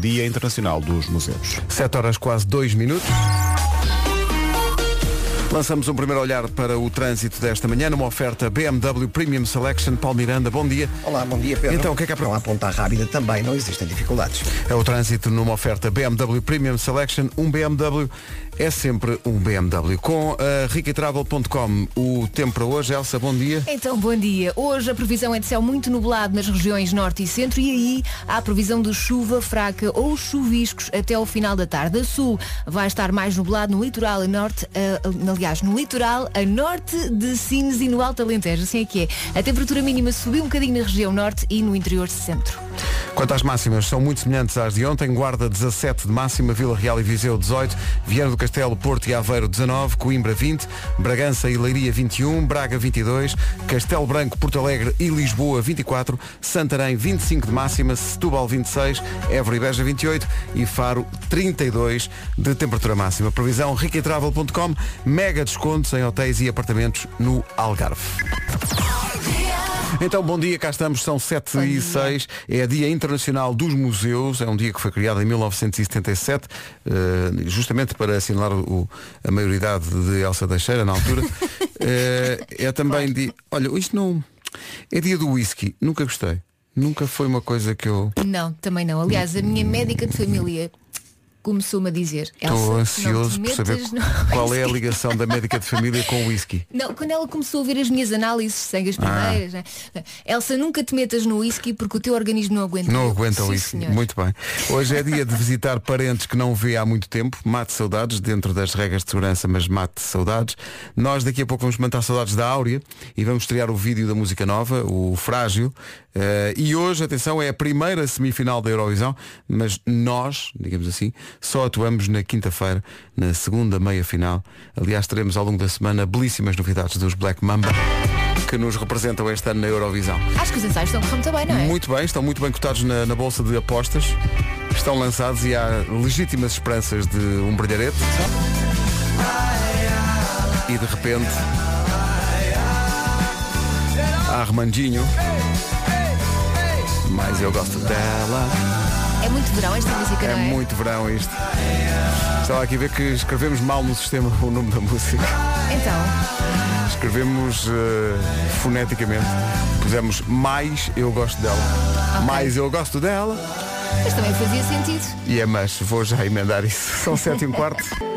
Dia Internacional dos Museus. 7 horas quase 2 minutos. Lançamos um primeiro olhar para o trânsito desta manhã numa oferta BMW Premium Selection. Paulo Miranda, bom dia. Olá, bom dia Pedro. Então, o que é que é para... Não há ponta rápida também, não existem dificuldades. É o trânsito numa oferta BMW Premium Selection. Um BMW é sempre um BMW. Com a riquitravel.com, o tempo para hoje. Elsa, bom dia. Então, bom dia. Hoje a previsão é de céu muito nublado nas regiões norte e centro e aí há a previsão de chuva fraca ou chuviscos até ao final da tarde. A sul vai estar mais nublado no litoral a norte, a, aliás, no litoral a norte de Sines e no Alto Alentejo. Assim é que é. A temperatura mínima subiu um bocadinho na região norte e no interior centro. Quanto às máximas, são muito semelhantes às de ontem. Guarda 17 de máxima, Vila Real e Viseu 18, Viana do Castelo, Porto e Aveiro 19, Coimbra 20, Bragança e Leiria 21, Braga 22, Castelo Branco, Porto Alegre e Lisboa 24, Santarém 25 de máxima, Setúbal 26, Évora e Beja 28 e Faro 32 de temperatura máxima. Previsão riquetravel.com, mega descontos em hotéis e apartamentos no Algarve. Então, bom dia, cá estamos, são 7 e 6, é Dia Internacional dos Museus, é um dia que foi criado em 1977, uh, justamente para assinalar o, a maioridade de Elsa Teixeira na altura. uh, é também dia. Olha, isto não. É dia do whisky, nunca gostei. Nunca foi uma coisa que eu. Não, também não. Aliás, a minha médica de família começou-me a dizer. Estou ansioso por saber qual é a ligação da médica de família com o whisky. Não, quando ela começou a ver as minhas análises, sem as primeiras, ah. né? Elsa, nunca te metas no whisky porque o teu organismo não aguenta. Não aguenta o whisky. Senhor. Muito bem. Hoje é dia de visitar parentes que não vê há muito tempo. Mate saudades dentro das regras de segurança, mas mate saudades. Nós daqui a pouco vamos matar saudades da Áurea e vamos estrear o vídeo da música nova, o Frágil. Uh, e hoje, atenção, é a primeira semifinal da Eurovisão, mas nós, digamos assim, só atuamos na quinta-feira, na segunda meia-final. Aliás, teremos ao longo da semana belíssimas novidades dos Black Mamba que nos representam este ano na Eurovisão. Acho que os ensaios estão muito bem, não é? Muito bem, estão muito bem cotados na, na bolsa de apostas. Estão lançados e há legítimas esperanças de um brilharete. E de repente há Armandinho. Mas eu gosto dela. É muito verão esta música, é não é? É muito verão isto. Estava aqui a ver que escrevemos mal no sistema o nome da música. Então. Escrevemos uh, foneticamente. Pusemos mais eu gosto dela. Okay. Mais eu gosto dela. Mas também fazia sentido. E é mas, vou já emendar isso. São sete e um quarto.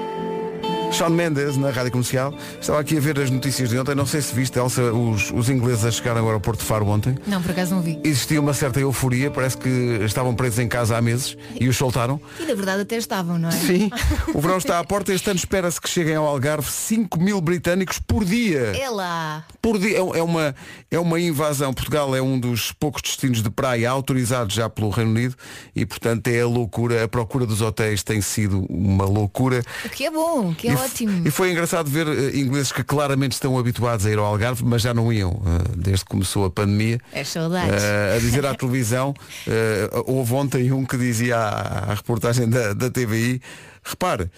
Sean Mendes na Rádio Comercial. Estava aqui a ver as notícias de ontem. Não sei se viste, Elsa, os, os ingleses a chegar ao aeroporto de Faro ontem. Não, por acaso não vi. Existia uma certa euforia. Parece que estavam presos em casa há meses e os soltaram. E na verdade até estavam, não é? Sim. O verão está à porta. Este ano espera-se que cheguem ao Algarve 5 mil britânicos por dia. É lá. Por dia. É, é, uma, é uma invasão. Portugal é um dos poucos destinos de praia autorizados já pelo Reino Unido e, portanto, é a loucura. A procura dos hotéis tem sido uma loucura. O que é bom, o que é e ótimo. E foi engraçado ver uh, ingleses que claramente estão habituados a ir ao Algarve, mas já não iam uh, desde que começou a pandemia. É saudades. Uh, a dizer à televisão, houve ontem um que dizia à, à reportagem da, da TVI repare, uh,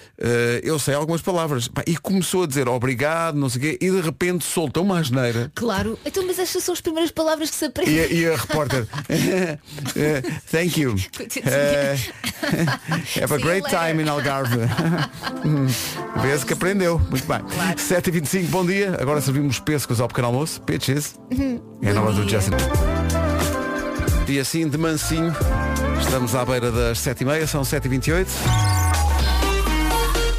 eu sei algumas palavras. e começou a dizer obrigado, não sei o quê, e de repente soltou uma asneira. Claro, então mas estas são as primeiras palavras que se aprendem. E, e a repórter, uh, thank you. Uh, have a great time in Algarve. Vê-se que aprendeu. Muito bem. Claro. 7h25, bom dia. Agora servimos pêssegos ao pequeno almoço. Pitches. Uhum. É a nova do Justin. E assim, de mansinho, estamos à beira das 7h30, são 7h28.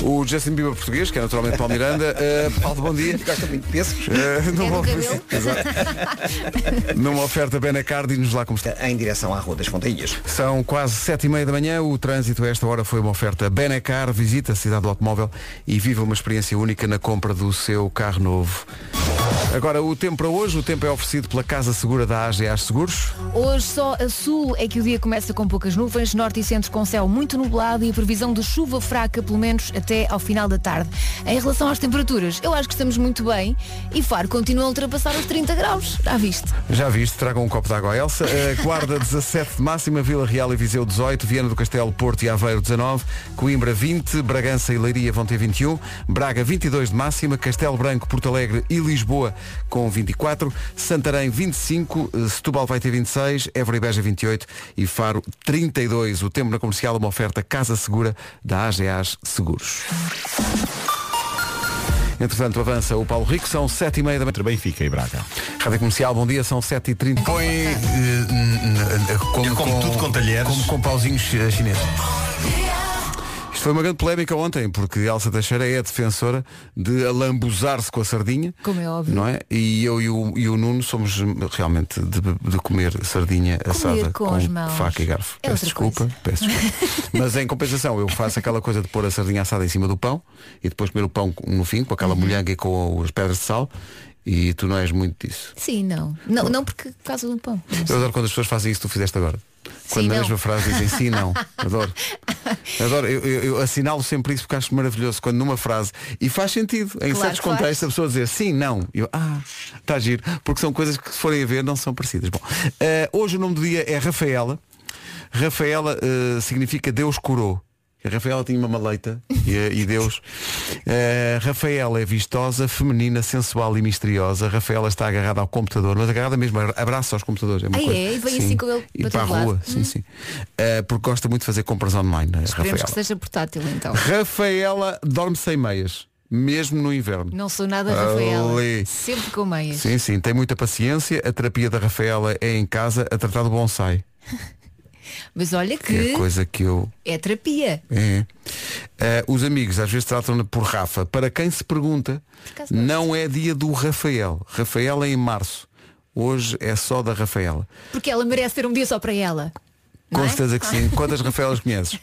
O Justin Bieber português, que é naturalmente Paulo Miranda. Uh, Paulo, bom dia. Gosta muito de pesos. Uh, numa, numa oferta Benacar, diz-nos lá como está. Em direção à Rua das Fontainhas. São quase sete e meia da manhã. O trânsito a esta hora foi uma oferta Benacar. Visita a cidade do automóvel e viva uma experiência única na compra do seu carro novo. Agora, o tempo para hoje, o tempo é oferecido pela Casa Segura da AGA Seguros. Hoje só a sul é que o dia começa com poucas nuvens, norte e centro com céu muito nublado e a previsão de chuva fraca, pelo menos até ao final da tarde. Em relação às temperaturas, eu acho que estamos muito bem e Faro continua a ultrapassar os 30 graus. Já viste? Já viste, tragam um copo de água a Elsa. Uh, Guarda 17 de máxima, Vila Real e Viseu 18, Viana do Castelo, Porto e Aveiro 19, Coimbra 20, Bragança e Leiria vão ter 21, Braga 22 de máxima, Castelo Branco, Porto Alegre e Lisboa com 24, Santarém 25, eh, Setúbal vai ter 26, Évora e Beja 28 e Faro 32. O tempo na comercial, uma oferta Casa Segura da AGAs Seguros. Entretanto, avança o Paulo Rico, são 7 e meia da manhã. Benfica e Braga. Rádio Comercial, bom dia, são 7h30. Põe eh, n- n- como, Eu como tudo com talheres. Como com pauzinhos eh, chineses. Foi uma grande polémica ontem, porque Elsa Teixeira é a defensora de alambuzar-se com a sardinha. Como é óbvio. Não é? E eu e o, e o Nuno somos realmente de, de comer sardinha assada com mãos. faca e garfo. É peço desculpa, coisa. peço desculpa. Mas em compensação, eu faço aquela coisa de pôr a sardinha assada em cima do pão e depois comer o pão no fim, com aquela Uhum. molhanga e com as pedras de sal. E tu não és muito disso. Sim, não. Não, não porque por causa do pão. Eu adoro quando as pessoas fazem isso que tu fizeste agora. Quando Sim, na mesma frase dizem sim, não. Adoro. Adoro. Eu, eu- eu assinalo sempre isso porque acho maravilhoso quando numa frase, e faz sentido, em Claro certos contextos a pessoa dizer sim, não. Eu, ah, está giro. Porque são coisas que se forem a ver não são parecidas. Bom, eh, hoje o nome do dia é Rafaela. Rafaela eh, significa Deus curou. A Rafaela tinha uma maleita e, e Deus. Eh, Rafaela é vistosa, feminina, sensual e misteriosa. Rafaela está agarrada ao computador, mas agarrada mesmo, abraça aos computadores. É uma Ah, coisa. é? E vem Sim. assim com ele E para para a rua, sim, sim. Eh, porque gosta muito de fazer compras online, a Esperemos que Rafaela. seja portátil então. Rafaela dorme sem meias, mesmo no inverno. Não sou nada Rafaela. Ali. Sempre com meias. Sim, sim, tem muita paciência. A terapia da Rafaela é em casa a tratar do bonsai. Mas olha Que é coisa que eu. é terapia. É. Eh, os amigos às vezes tratam-na por Rafa. Para quem se pergunta, não é dia do Rafael. Rafael é em março. Hoje é só da Rafaela. Porque ela merece ter um dia só para ela. Com é? certeza que sim. Quantas Rafaelas conheces?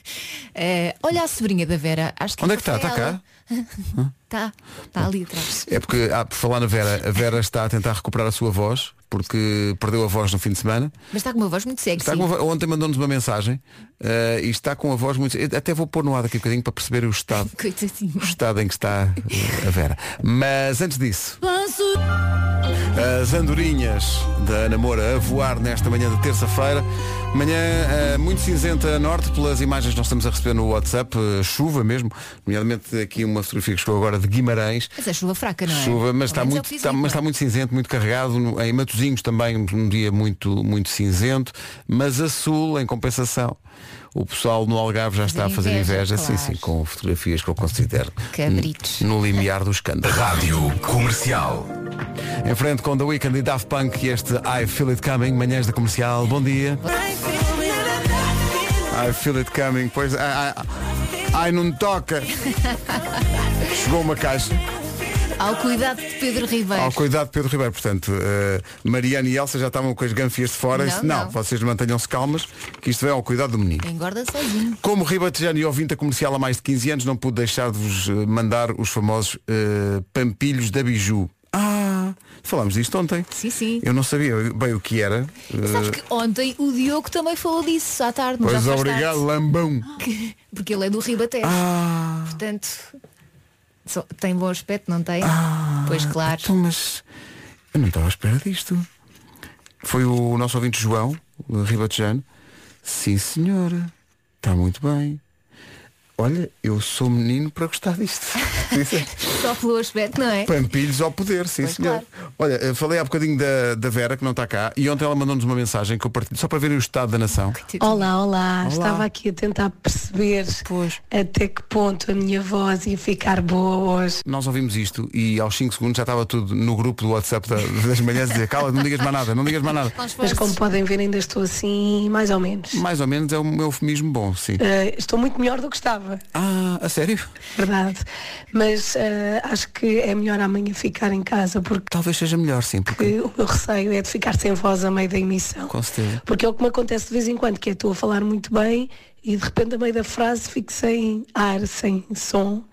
Eh, olha a sobrinha da Vera. Acho que Onde é que está? Está cá? Está. Está ali atrás. É porque, ah, por falar na Vera, a Vera está a tentar recuperar a sua voz, porque perdeu a voz no fim de semana. Mas está com uma voz muito sexy. Ontem mandou-nos uma mensagem eh, e está com a voz muito. eu Até vou pôr no ar daqui um bocadinho para perceber o estado, Coitadinho. o estado em que está eh, a Vera. Mas antes disso, as andorinhas da Ana Moura a voar nesta manhã de terça-feira. Manhã eh, muito cinzenta a norte, pelas imagens que nós estamos a receber no WhatsApp, eh, chuva mesmo, nomeadamente aqui uma fotografia que chegou agora de Guimarães. Mas é chuva fraca, não é? Chuva, mas está, é muito, está, mas está muito cinzento, muito carregado. Em Matosinhos também um dia muito, muito cinzento. Mas a sul, em compensação, o pessoal no Algarve já está a fazer inveja, inveja, sim, claro. sim, com fotografias que eu considero Cabritos. no limiar do escândalo. Rádio Comercial. Em frente com The Weeknd e Daft Punk e este I Feel It Coming, manhãs da comercial. Bom dia. I Feel It Coming, pois ai, ai, ai não toca. Chegou uma caixa. Ao cuidado de Pedro Ribeiro. Ao cuidado de Pedro Ribeiro, portanto, eh, Mariana e Elsa já estavam com as ganfias de fora. Não, Disse, não, não. vocês mantenham-se calmas, que isto vem ao cuidado do menino. Engorda sozinho. Como ribatejano e ouvinte comercial há mais de 15 anos, não pude deixar de vos eh, mandar os famosos eh, pampilhos da Biju. Ah, falámos disto ontem. Sim, sim. Eu não sabia bem o que era. Sabes que ontem o Diogo também falou disso à tarde. Pois obrigado, tarde. lambão. Porque ele é do Ribatejo. Ah, Portanto, só- tem bom aspecto, não tem? pois claro. então, mas eu não estava à espera disto. Foi o nosso ouvinte João, ribatejano. Sim, senhora. Está muito bem. Olha, eu sou menino para gostar disto. Só pelo aspecto, não é? Pampilhos ao poder, sim Pois senhor. Olha, eu falei há bocadinho da, da Vera, que não está cá, e ontem ela mandou-nos uma mensagem que eu partilho, só para verem o estado da nação. Olá, olá, Estava aqui a tentar perceber Pois. até que ponto a minha voz ia ficar boa hoje. Nós ouvimos isto e aos 5 segundos já estava tudo no grupo do WhatsApp da- das manhãs a dizer, cala, não digas mais nada, não digas mais nada. Mas como podem ver, ainda estou assim, mais ou menos. Mais ou menos é um eufemismo bom, sim. Eh, estou muito melhor do que estava, Ah, a sério? verdade. Mas eh, acho que é melhor amanhã ficar em casa, porque Talvez seja melhor, sim, porque o meu receio é de ficar sem voz a meio da emissão. com certeza. Porque é o que me acontece de vez em quando, que é estou a falar muito bem e de repente a meio da frase fico sem ar, sem som.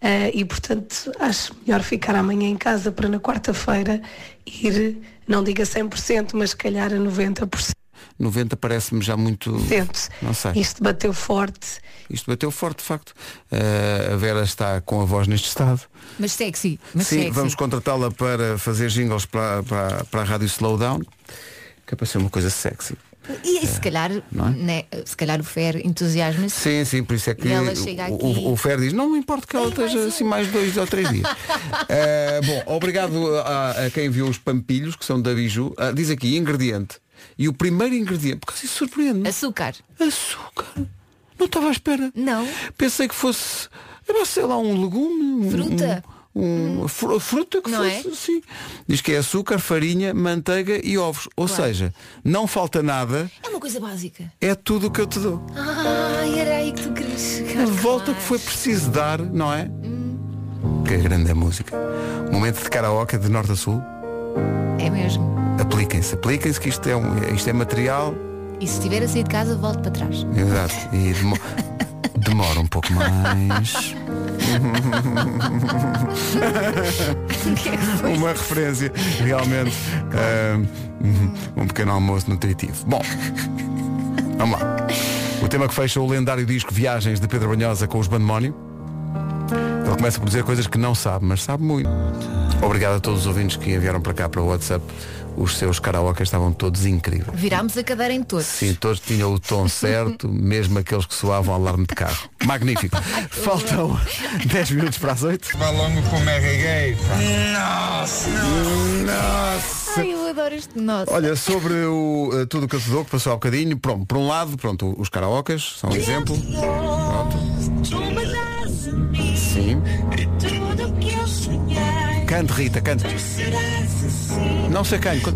Eh, e portanto acho melhor ficar amanhã em casa para na quarta-feira ir, não diga 100%, mas se calhar a 90%. 90 parece-me já muito. Não sei. Isto bateu forte. Isto bateu forte, de facto. Eh, a Vera está com a voz neste estado. Mas sexy. Mas Sim, sexy. vamos contratá-la para fazer jingles para, para, para a rádio Slowdown, que é para ser uma coisa sexy. E se calhar, né, se calhar o Fer entusiasma-se. Sim, sim, por isso é que ela chega o, aqui. o, o Fer diz, não me importa que ela esteja assim mais dois ou três dias. Eh, bom, obrigado a, a quem enviou os pampilhos, que são da Biju. Ah, diz aqui, ingrediente. E o primeiro ingrediente, porque isso surpreende-me. Açúcar. Açúcar. Não estava à espera. Não. Pensei que fosse, sei lá, um legume. um- Fruta. Um, um- fru- fruta que Não fosse, é? sim. Diz que é açúcar, farinha, manteiga e ovos. Ou Claro. seja, não falta nada, É uma coisa básica. é tudo o que eu te dou. Ai, era aí que tu querias chegar. A volta que foi preciso dar, não é? Que grande é a música. Momento de karaoke de norte a sul. É mesmo. Apliquem-se, apliquem-se que isto é, um, isto é material. E se estiver a sair de casa, volte para trás. Exato. E demo- demora um pouco mais. Uma referência realmente ah, um pequeno almoço nutritivo. Bom, vamos lá. O tema que fecha o lendário disco Viagens de Pedro Banhosa com os Bandemónio. Ele começa por dizer coisas que não sabe, mas sabe muito. Obrigado a todos os ouvintes que enviaram para cá para o WhatsApp. Os seus karaoke estavam todos incríveis. Virámos a cadeira em todos. Sim, todos tinham o tom certo, mesmo aqueles que soavam alarme de carro. Magnífico. Faltam 10 minutos para as 8. Vá longo com o Merreguei. Nossa! Ai, eu adoro este nosso. Olha, sobre o, eh, tudo o que eu te dou, que passou há bocadinho, pronto, por um lado, pronto, os karaokes são um exemplo. Pronto. Cante, Rita, cante. Não sei quem. Está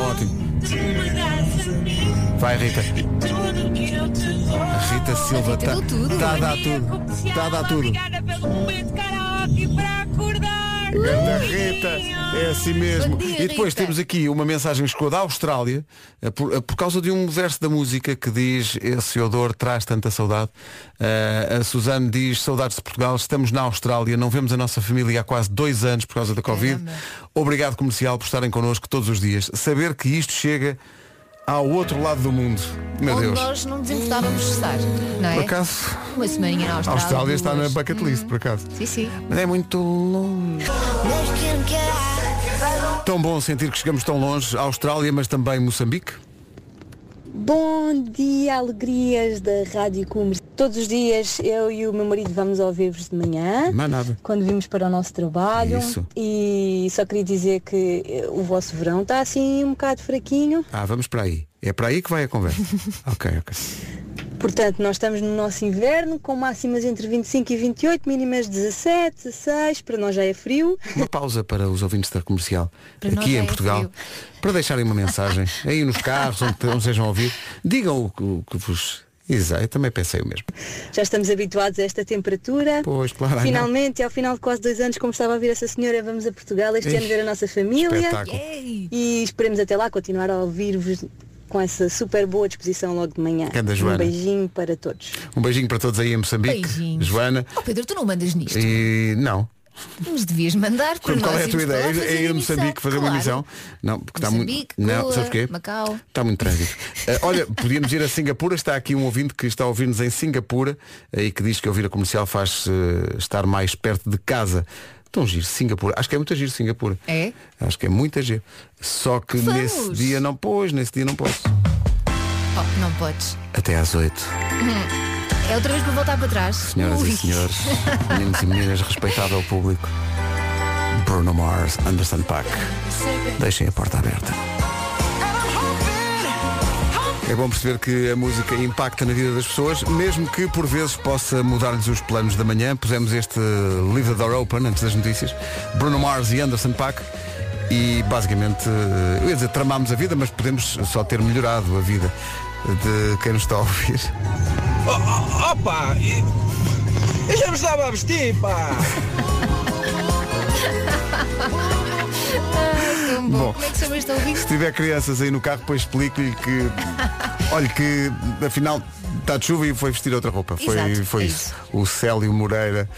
ótimo. Vai, Rita. A Rita Silva está tá a dar tudo. Está a dar tudo. Obrigada pelo momento karaoke para acordar. Ganda Rita, é assim mesmo. E depois temos aqui uma mensagem que chegou da Austrália, eh, por, eh, por causa de um verso da música que diz esse odor traz tanta saudade. Eh, a Suzane diz saudades de Portugal, estamos na Austrália, não vemos a nossa família há quase dois anos por causa da Covid. Obrigado comercial por estarem connosco todos os dias. Saber que isto chega ao outro lado do mundo. Meu Onde Deus. nós não nos importávamos de estar. Não é? Por acaso, Uma semaninha na a Austrália. Austrália está na duas. bucket list, por acaso. Sim, sim. Mas é muito longe. Tão bom sentir que chegamos tão longe, Austrália, mas também Moçambique. Bom dia, alegrias da Rádio Cumes. Todos os dias eu e o meu marido vamos ouvir-vos de manhã. Mais nada. Quando vimos para o nosso trabalho. Isso. E só queria dizer que o vosso verão está assim um bocado fraquinho. Ah, vamos para aí. É para aí que vai a conversa. ok, ok. Portanto, nós estamos no nosso inverno com máximas entre 25 e 28, mínimas 17, 16, para nós já é frio. Uma pausa para os ouvintes da comercial Para aqui em é Portugal. frio. Para deixarem uma mensagem aí nos carros, onde, onde estejam a ouvir. Digam o que, o que vos. Exato, eu também pensei o mesmo. Já estamos habituados a esta temperatura. Pois, claro. ai, não. Finalmente, ao final de quase dois anos, como estava a ver essa senhora, vamos a Portugal este Ih, ano ver a nossa família. E esperemos até lá continuar a ouvir-vos com essa super boa disposição logo de manhã. Ganda Joana. Um beijinho para todos. Um beijinho para todos aí em Moçambique. Beijinhos. Joana. Oh Pedro, tu não mandas nisto. E não. Mas devias mandar para Qual nós é a tua ideia? É ir a. Moçambique fazer uma Claro. emissão? Não, porque está muito. Moçambique, Não, Goa, sabes porquê? Macau. Está muito trânsito. Eh, olha, podíamos ir a Singapura, está aqui um ouvinte que está a ouvir-nos em Singapura eh, e que diz que ouvir a comercial faz eh, estar mais perto de casa. Tão giro, Singapura. Acho que é muito giro Singapura. É? Acho que é muito giro. Só que Vamos. nesse dia não pôs, nesse dia não posso. Oh, não podes. Até às oito. É outra vez para voltar para trás. Senhoras Ui. e senhores, meninos e meninas, respeitável público. Bruno Mars, Anderson Paak. Deixem a porta aberta. É bom perceber que a música impacta na vida das pessoas, mesmo que por vezes possa mudar-lhes os planos da manhã. Pusemos este Leave the Door Open antes das notícias. Bruno Mars e Anderson Paak. E basicamente, eu ia dizer, tramámos a vida, mas podemos só ter melhorado a vida de quem nos está a ouvir. Opa! Eu já me estava a vestir, pá! Bom. Bom. Como é que chama este ouvinte? Se tiver crianças aí no carro, depois explico-lhe que. Olha que afinal está de chuva e foi vestir outra roupa. Foi, Exato, foi é isso. isso. O Célio Moreira.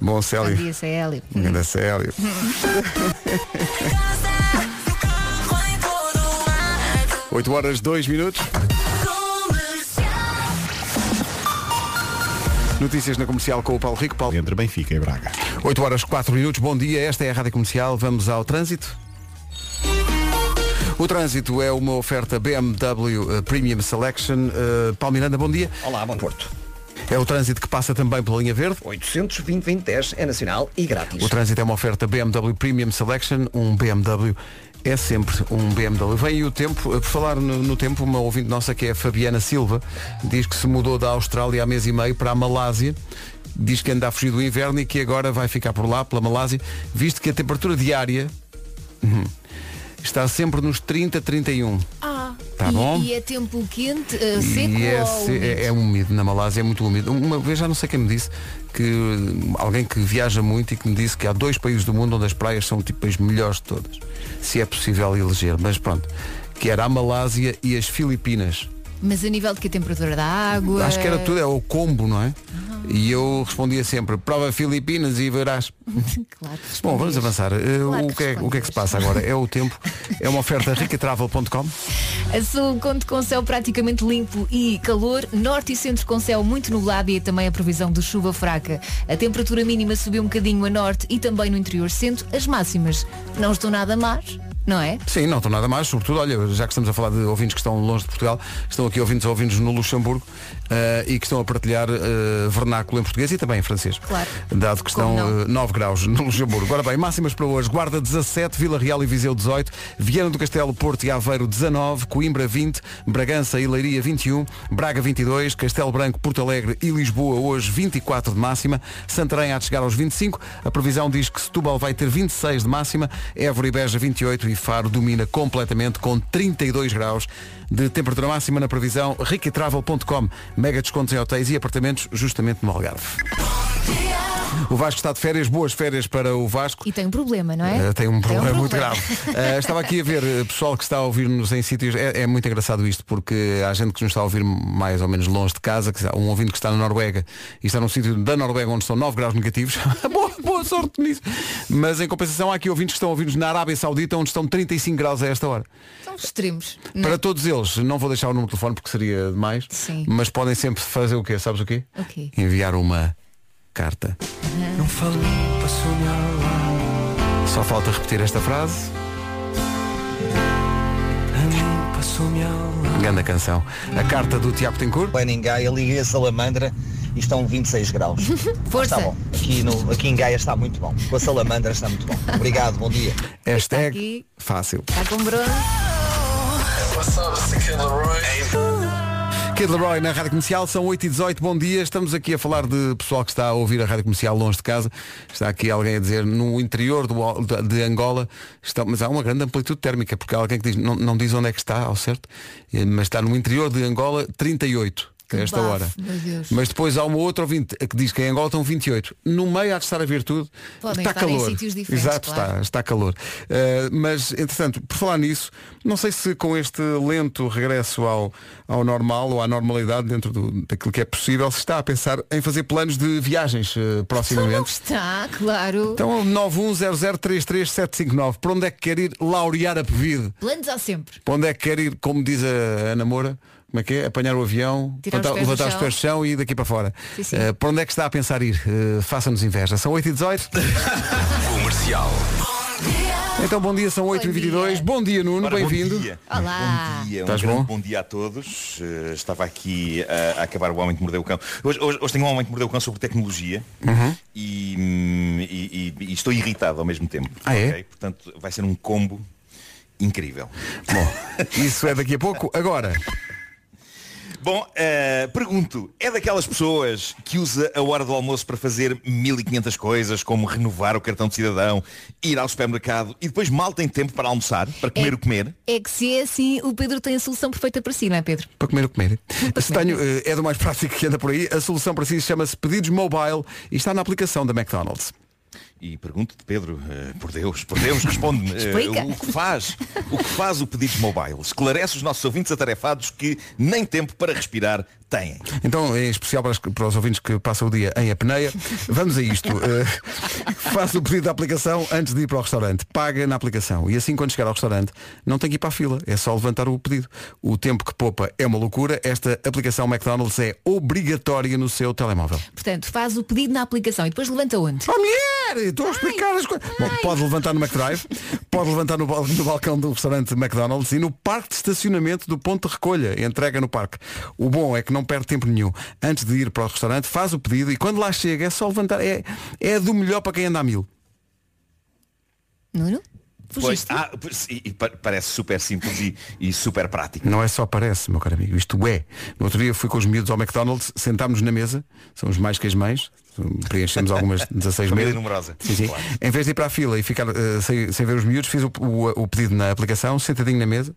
Bom Bom Célio. dia, Célio. Grande Célio. 8 horas 2 minutos. Notícias na comercial com o Paulo Rico. Paulo. Entre Benfica e Braga. 8 horas 4 minutos, bom dia, esta é a Rádio Comercial, vamos ao trânsito. O trânsito é uma oferta BMW eh, Premium Selection. Uh, Paulo Miranda, bom dia. Olá, bom Porto. É o trânsito que passa também pela linha verde. 820 é nacional e grátis. O trânsito é uma oferta BMW Premium Selection, um BMW é sempre um BMW. Vem o tempo, por falar no, no, tempo, uma ouvinte nossa que é a Fabiana Silva, diz que se mudou da Austrália há mês e meio para a Malásia. Diz que anda a fugir do inverno e que agora vai ficar por lá, pela Malásia, visto que a temperatura diária está sempre nos 30, 31. Ah, Tá e, bom? e é tempo quente, uh, seco E é, ou se- úmido? é, é úmido, na Malásia é muito úmido. Uma vez já não sei quem me disse que hum, alguém que viaja muito e que me disse que há dois países do mundo onde as praias são tipo as melhores de todas. Se é possível eleger, mas pronto. Que era a Malásia e as Filipinas. Mas a nível de que a temperatura da água. Acho que era tudo, é o combo, não é? E eu respondia sempre, prova Filipinas e verás. Claro. Bom, vamos avançar. Eh, Claro o, que que é, o que é que se passa agora? É o tempo, é uma oferta ricatravel.com. A sul conta com céu praticamente limpo e calor, norte e centro com céu muito nublado e também a previsão de chuva fraca. A temperatura mínima subiu um bocadinho a norte e também no interior centro. As máximas não estão nada más, não é? Sim, não estou nada mais, sobretudo, olha, já que estamos a falar de ouvintes que estão longe de Portugal, estão aqui ouvintes ouvintes no Luxemburgo eh, e que estão a partilhar eh, vernáculo em português e também em francês. Claro. Dado que estão não? eh, 9 graus no Luxemburgo. Ora bem, máximas para hoje. Guarda 17, Vila Real e Viseu 18, Viana do Castelo, Porto e Aveiro 19, Coimbra 20, Bragança e Leiria 21, Braga 22, Castelo Branco, Porto Alegre e Lisboa hoje 24 de máxima, Santarém há de chegar aos 25, a previsão diz que Setúbal vai ter 26 de máxima, Évora e Beja 28 e Faro domina completamente com 32 graus de temperatura máxima na previsão riquitravel.com. Mega descontos em hotéis e apartamentos justamente no Algarve. O Vasco está de férias, boas férias para o Vasco. E tem um problema, não é? Uh, tem um problema muito problema. grave. Uh, estava aqui a ver uh, pessoal que está a ouvir-nos em sítios. É, é muito engraçado isto, porque há gente que nos está a ouvir mais ou menos longe de casa, que um ouvinte que está na Noruega e está num sítio da Noruega onde são 9 graus negativos. boa, boa sorte nisso. Mas em compensação há aqui ouvintes que estão a ouvir-nos na Arábia Saudita onde estão 35 graus a esta hora. São extremos. não é? Para todos eles, não vou deixar o número de telefone porque seria demais, Sim. mas podem sempre fazer o quê? Sabes o quê? O quê? Enviar uma carta. Só falta repetir esta frase. Grande canção. A carta do Tiago Tencourt. Bem em Gaia, liguei a salamandra e estão 26 graus. Força. Está bom. Aqui, no, aqui em Gaia está muito bom. Com a salamandra está muito bom. Obrigado, bom dia. Hashtag aqui. fácil. Está com bronze. Kid Leroy na Rádio Comercial, são 8 e 18 bom dia. Estamos aqui a falar de pessoal que está a ouvir a Rádio Comercial longe de casa. Está aqui alguém a dizer, no interior do, de Angola, está, mas há uma grande amplitude térmica, porque há alguém que diz, não, não diz onde é que está ao certo, eh, mas está no interior de Angola 38. Que a esta bafo, hora. Mas depois há uma outra ouvinte que diz que em Angola estão 28. No meio há de estar a ver tudo. Podem está calor. sítios diferentes, Exato, claro. está, está calor. Uh, mas, entretanto, por falar nisso, não sei se com este lento regresso ao, ao normal ou à normalidade dentro do, daquilo que é possível, se está a pensar em fazer planos de viagens uh, Não proximamente. está, claro. Então 910033759. Para onde é que quer ir laurear a pedido? Planos há sempre. Para onde é que quer ir, como diz a Ana Moura? Como é que é? Apanhar o avião, Tirar os levantar, pés do levantar os chão. pés do chão e ir daqui para fora. Sim, sim. Uh, para onde é que está a pensar ir? Uh, Faça-nos inveja. São 8 e 18 Comercial. Então bom dia, são 8 e 22 dia. Bom dia, Nuno, bem-vindo. Bom dia. Olá. Bom dia, um Estás bom? bom dia a todos. Eh, estava aqui a, a acabar o Homem que Mordeu o Cão. Hoje, hoje, hoje tenho um Homem que Mordeu o Cão sobre tecnologia Uhum. e, hum, e- e- e estou irritado ao mesmo tempo. Ah, é? ok? Portanto, vai ser um combo incrível. Bom, isso é daqui a pouco. Agora, Bom, eh, pergunto, é daquelas pessoas que usa a hora do almoço para fazer 1500 coisas, como renovar o cartão de cidadão, ir ao supermercado e depois mal tem tempo para almoçar, para comer É- o comer? É que se é assim, o Pedro tem a solução perfeita para si, não é Pedro? para comer o comer. Se comer. tenho, eh, é do mais prático que anda por aí. A solução para si chama-se Pedidos Mobile e está na aplicação da McDonald's. E pergunto-te, Pedro, eh, por Deus, por Deus, responde-me. Explica. o que faz? O que faz o Pedidos Mobile? Esclarece os nossos ouvintes atarefados que nem tempo para respirar Têm. Então, em especial para, as- para os ouvintes que passam o dia em apneia, vamos a isto. Eh, faça o pedido da aplicação antes de ir para o restaurante. Paga na aplicação. E assim, quando chegar ao restaurante, não tem que ir para a fila. É só levantar o pedido. O tempo que poupa é uma loucura. Esta aplicação McDonald's é obrigatória no seu telemóvel. Portanto, faz o pedido na aplicação e depois levanta onde? Oh, mulher! Estou a explicar as coisas. Bom, pode levantar no McDrive, pode levantar no, bal- no balcão do restaurante McDonald's e no parque de estacionamento do ponto de recolha. Entrega no parque. O bom é que não perde tempo nenhum. Antes de ir para o restaurante, faz o pedido e quando lá chega é só levantar. É, é do melhor para quem anda a mil. Nuno? Pois, ah, pois, e- e pa- parece super simples e, e super prático. Não é só parece, meu caro amigo. Isto é. No outro dia fui com os miúdos ao McDonald's, sentámos na mesa, somos mais que as mães, preenchemos algumas 16 Família mesas. numerosa. Sim, sim. Claro. Em vez de ir para a fila e ficar eh, sem, sem ver os miúdos, fiz o, o- o pedido na aplicação, sentadinho na mesa,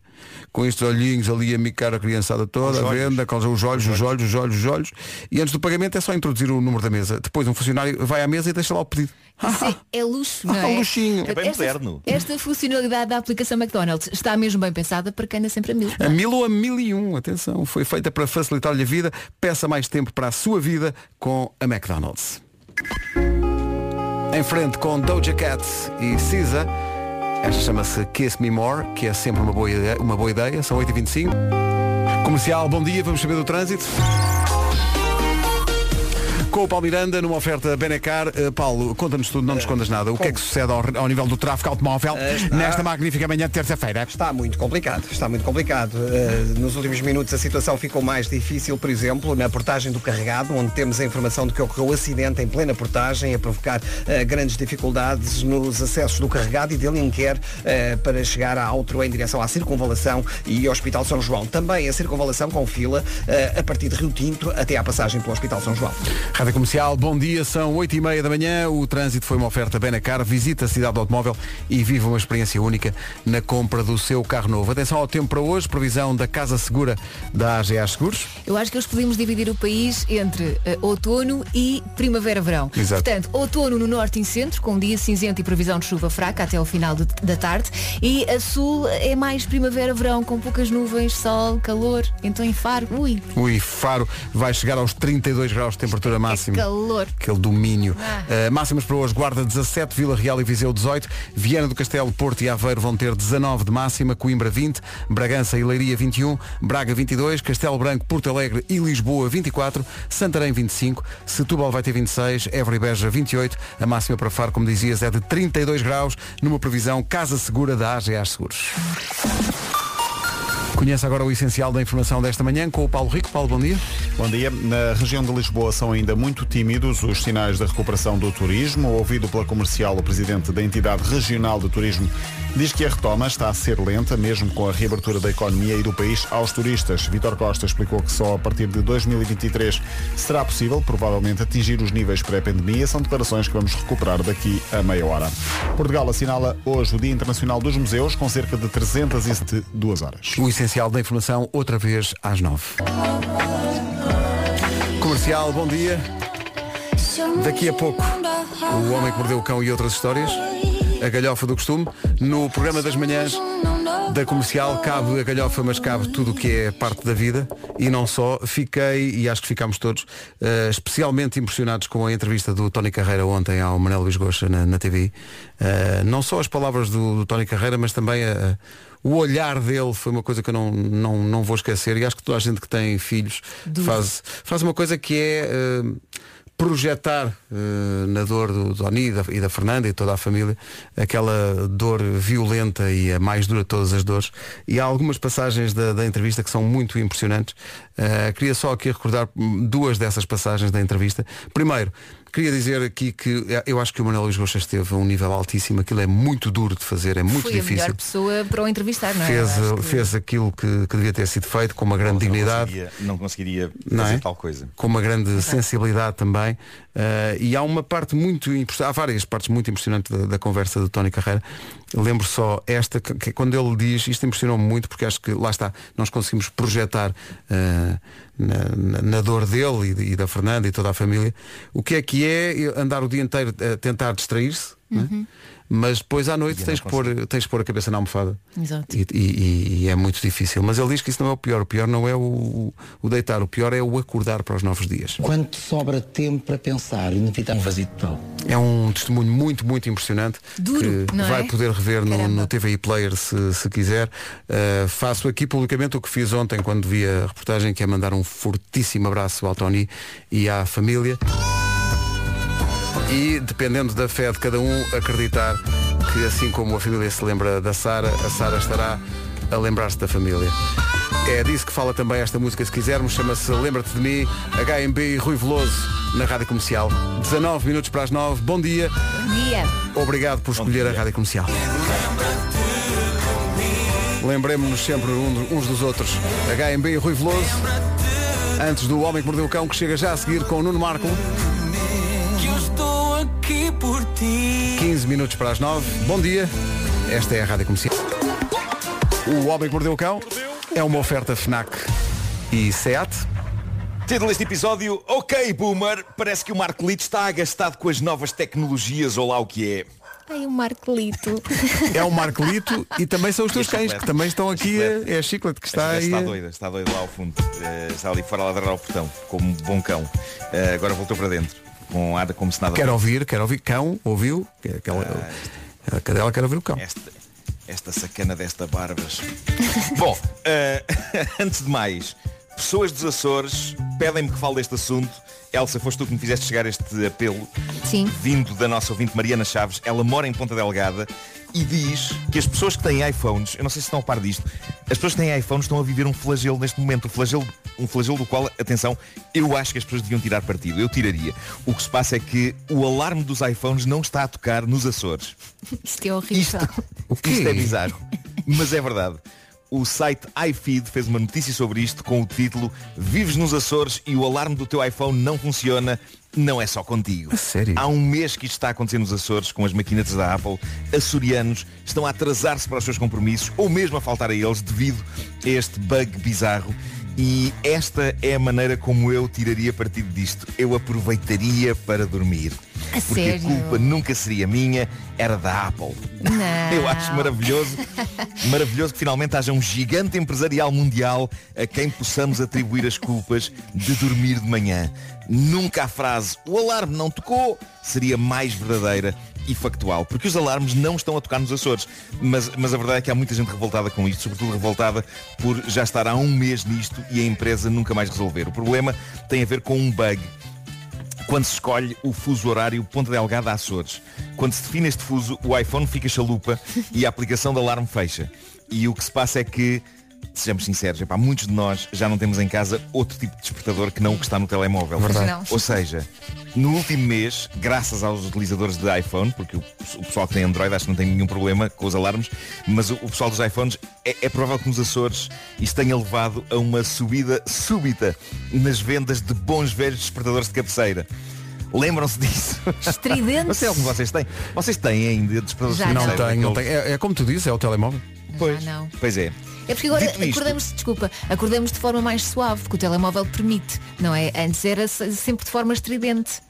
com estes olhinhos ali a micar a criançada toda, os a olhos. venda, com os olhos, os olhos, os olhos, os olhos. E antes do pagamento é só introduzir o número da mesa. Depois um funcionário vai à mesa e deixa lá o pedido. Isso é, é luxo, não Ah, é? um luxinho. É bem esta, moderno. Esta funcionalidade da aplicação McDonald's está mesmo bem pensada para quem anda sempre a mil. A mil ou a mil e um, atenção, foi feita para facilitar-lhe a vida. Peça mais tempo para a sua vida com a McDonald's. Em frente com Doja Cat e Cisa. Esta chama-se Kiss Me More, que é sempre uma boa ideia, uma boa ideia. São 8h25. Comercial, bom dia, vamos saber do trânsito. Com o Paulo Miranda, numa oferta Benecar. Uh, Paulo, conta-nos tudo, não nos escondas nada. O que é que sucede ao, ao nível do tráfego automóvel Está- nesta magnífica manhã de terça-feira? Está muito complicado, está muito complicado. Uh, nos últimos minutos a situação ficou mais difícil, por exemplo, na portagem do carregado, onde temos a informação de que ocorreu acidente em plena portagem, a provocar uh, grandes dificuldades nos acessos do carregado e dele inquer para chegar à outro em direção à circunvalação e ao Hospital São João. Também a circunvalação com fila a partir de Rio Tinto até à passagem pelo Hospital São João. Rádio Comercial, bom dia, são 8 e meia da manhã, o trânsito foi uma oferta Benacar, visita a cidade do automóvel e viva uma experiência única na compra do seu carro novo. Atenção ao tempo para hoje, previsão da Casa Segura da AGA Seguros. Eu acho que eles podemos dividir o país entre eh, outono e primavera-verão. Portanto, outono no norte e centro, com dia cinzento e previsão de chuva fraca até ao final de- da tarde. E a sul é mais primavera-verão, com poucas nuvens, sol, calor. Então em Faro, ui, Ui, Faro vai chegar aos 32 graus de temperatura máxima. Calor. Aquele domínio. Ah. Uh, máximas para hoje, Guarda 17, Vila Real e Viseu 18, Viana do Castelo, Porto e Aveiro vão ter 19 de máxima, Coimbra 20, Bragança e Leiria 21, Braga 22, Castelo Branco, Porto Alegre e Lisboa 24, Santarém 25, Setúbal vai ter 26, Évora e Beja 28, a máxima para Faro, como dizias, é de 32 graus, numa previsão Casa Segura da AGA Seguros. Conhece agora o essencial da informação desta manhã com o Paulo Rico. Paulo, bom dia. Bom dia. Na região de Lisboa são ainda muito tímidos os sinais da recuperação do turismo. Ouvido pela comercial, o presidente da entidade regional de turismo diz que a retoma está a ser lenta, mesmo com a reabertura da economia e do país aos turistas. Vítor Costa explicou que só a partir de 2023 será possível, provavelmente, atingir os níveis pré-pandemia. São declarações que vamos recuperar daqui a meia hora. Portugal assinala hoje o Dia Internacional dos Museus, com cerca de 302 horas. O essencial da informação, outra vez às nove. Comercial, bom dia. Daqui a pouco, o Homem que Mordeu o Cão e outras histórias. A galhofa do costume. No programa das manhãs da comercial cabe a galhofa, mas cabe tudo o que é parte da vida. E não só. Fiquei, e acho que ficámos todos, eh, especialmente impressionados com a entrevista do Tony Carreira ontem ao Manel Luís Goxa na, na TV. Eh, não só as palavras do, do Tony Carreira, mas também a, o olhar dele foi uma coisa que eu não, não, não vou esquecer e acho que toda a gente que tem filhos faz, faz uma coisa que é eh, projetar eh, na dor do Doni e da, e da Fernanda e toda a família aquela dor violenta e a mais dura de todas as dores. E há algumas passagens da, da entrevista que são muito impressionantes. Eh, queria só aqui recordar duas dessas passagens da entrevista. Primeiro Queria dizer aqui que eh, eu acho que o Manuel Luís Gosta esteve a um nível altíssimo. Aquilo é muito duro de fazer, é muito Foi difícil a melhor pessoa para o entrevistar, não é? fez, que- fez aquilo que, que devia ter sido feito com uma grande Não dignidade, conseguiria, não conseguiria Não fazer é? tal coisa. com uma grande sensibilidade também. Eh, e há uma parte muito impressionante, há várias partes muito impressionantes da, da conversa do Tony Carreira. Lembro só esta, que, que quando ele diz, isto impressionou-me muito, porque acho que lá está, nós conseguimos projetar eh, na, na- dor dele e, e da Fernanda e toda a família, o que é que é andar o dia inteiro a tentar distrair-se é? Mas depois à noite E eu tens não que, pôr, tens que pôr a cabeça na almofada. Exato. E, e- e é muito difícil. Mas ele diz que isso não é o pior. O pior não é o, o deitar, o pior é o acordar para os novos dias. Quanto sobra tempo para pensar, inevitável fazer total. É um testemunho muito, muito impressionante Duro, que não vai é? poder rever no, no TVI Player se, se quiser. Uh, faço aqui publicamente o que fiz ontem quando vi a reportagem, que é mandar um fortíssimo abraço ao Tony e à família. E, dependendo da fé de cada um, acreditar que assim como a família se lembra da Sara, a Sara estará a lembrar-se da família. É disso que fala também esta música, se quisermos, chama-se Lembra-te de mim, HMB e Rui Veloso, na Rádio Comercial. 19 minutos para as 9, bom dia. Bom dia. Obrigado por escolher a Rádio Comercial. Lembremos-nos sempre uns dos outros. HMB e Rui Veloso. Antes do Homem que Mordeu o Cão, que chega já a seguir com o Nuno Marco. Que eu estou aqui por ti. 15 minutos para as 9. Bom dia. Esta é a Rádio Comercial. O Homem que Mordeu o Cão é uma oferta FNAC e SEAT. Título deste episódio, ok Boomer, parece que o Marco Lito está agastado com as novas tecnologias ou lá o que é. Ai, o Marcolito. É o Marcolito e também são os teus a cães, que também estão aqui. Chiclete. a- É a Chiclete que está aí. está doida, está doida lá ao fundo. Eh, está ali fora a ladrar ao portão, como um bom cão. Eh, agora voltou para dentro, com ar como se nada Quer ouvir, quer ouvir. Cão, ouviu? É Aquela, a cadela quer ouvir o cão. Esta, esta sacana desta Barbas. Bom, eh, antes de mais, pessoas dos Açores pedem-me que fale deste assunto. Elsa, foste tu que me fizeste chegar este apelo. Sim. Vindo da nossa ouvinte Mariana Chaves, ela mora em Ponta Delgada e diz que as pessoas que têm iPhones, eu não sei se estão a par disto, as pessoas que têm iPhones estão a viver um flagelo neste momento. Um flagelo, um flagelo do qual, atenção, eu acho que as pessoas deviam tirar partido. Eu tiraria. O que se passa é que o alarme dos iPhones não está a tocar nos Açores. Isto é horrível. Isto é bizarro. Mas é verdade. O site iFeed fez uma notícia sobre isto com o título Vives nos Açores e o alarme do teu iPhone não funciona. Não é só contigo. sério? Há um mês que isto está a acontecer nos Açores com as maquinetas da Apple. Açorianos estão a atrasar-se para os seus compromissos ou mesmo a faltar a eles devido a este bug bizarro. E esta é a maneira como eu tiraria partido disto. Eu aproveitaria para dormir. A Porque sério? a culpa nunca seria minha, era da Apple. Não. Eu acho maravilhoso, maravilhoso que finalmente haja um gigante empresarial mundial a quem possamos atribuir as culpas de dormir de manhã. Nunca a frase o alarme não tocou seria mais verdadeira e factual, porque os alarmes não estão a tocar nos Açores. Mas, mas a verdade é que há muita gente revoltada com isto, sobretudo revoltada por já estar há um mês nisto e a empresa nunca mais resolver. O problema tem a ver com um bug quando se escolhe o fuso horário Ponta Delgada Açores. Quando se define este fuso, o iPhone fica chalupa e a aplicação de alarme fecha. E o que se passa é que, sejamos sinceros, epá, muitos de nós já não temos em casa outro tipo de despertador que não o que está no telemóvel. Verdade. Não. Ou seja, no último mês, graças aos utilizadores de iPhone, porque o, o pessoal que tem Android acho que não tem nenhum problema com os alarmes, mas o, o pessoal dos iPhones é, é provável que nos Açores isto tenha levado a uma subida súbita nas vendas de bons velhos despertadores de cabeceira. Lembram-se disso? Estridentes. Não sei o que vocês têm. Vocês têm ainda despertadores Já de Não cabeceira? tem, não tem. Aqueles- É, é como tu dizes, é o telemóvel. Pois, não. pois é. É porque agora Dito isto- acordamos, desculpa, acordamos de forma mais suave, porque o telemóvel permite, não é? Antes era se- sempre de forma estridente.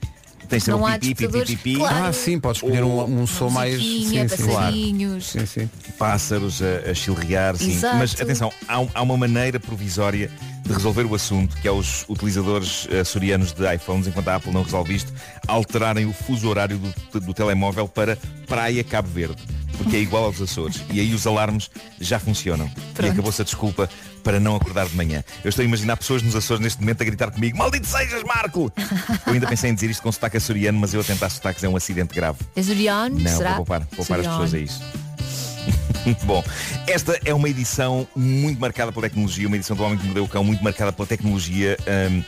Tem sempre Não um há pipi, pipi, pipi. claro. Ah, sim, podes escolher um, um som mais. Sim, sim. passarinhos. Sim, sim. pássaros a, a chilrear, sim. Exato. Mas atenção, há, há uma maneira provisória de resolver o assunto, que é os utilizadores açorianos de iPhones, enquanto a Apple não resolve isto, alterarem o fuso horário do, do telemóvel para Praia Cabo Verde, porque é igual aos Açores. E aí os alarmes já funcionam. E Pronto. acabou-se a desculpa para não acordar de manhã. Eu estou a imaginar pessoas nos Açores neste momento a gritar comigo, maldito sejas, Marco! Eu ainda pensei em dizer isto com sotaque açoriano, mas eu a tentar sotaques é um acidente grave. Azuriano, Não, será? vou poupar, poupar as pessoas a isso. Bom, esta é uma edição muito marcada pela tecnologia, uma edição do Homem que Mordeu o Cão muito marcada pela tecnologia. hum,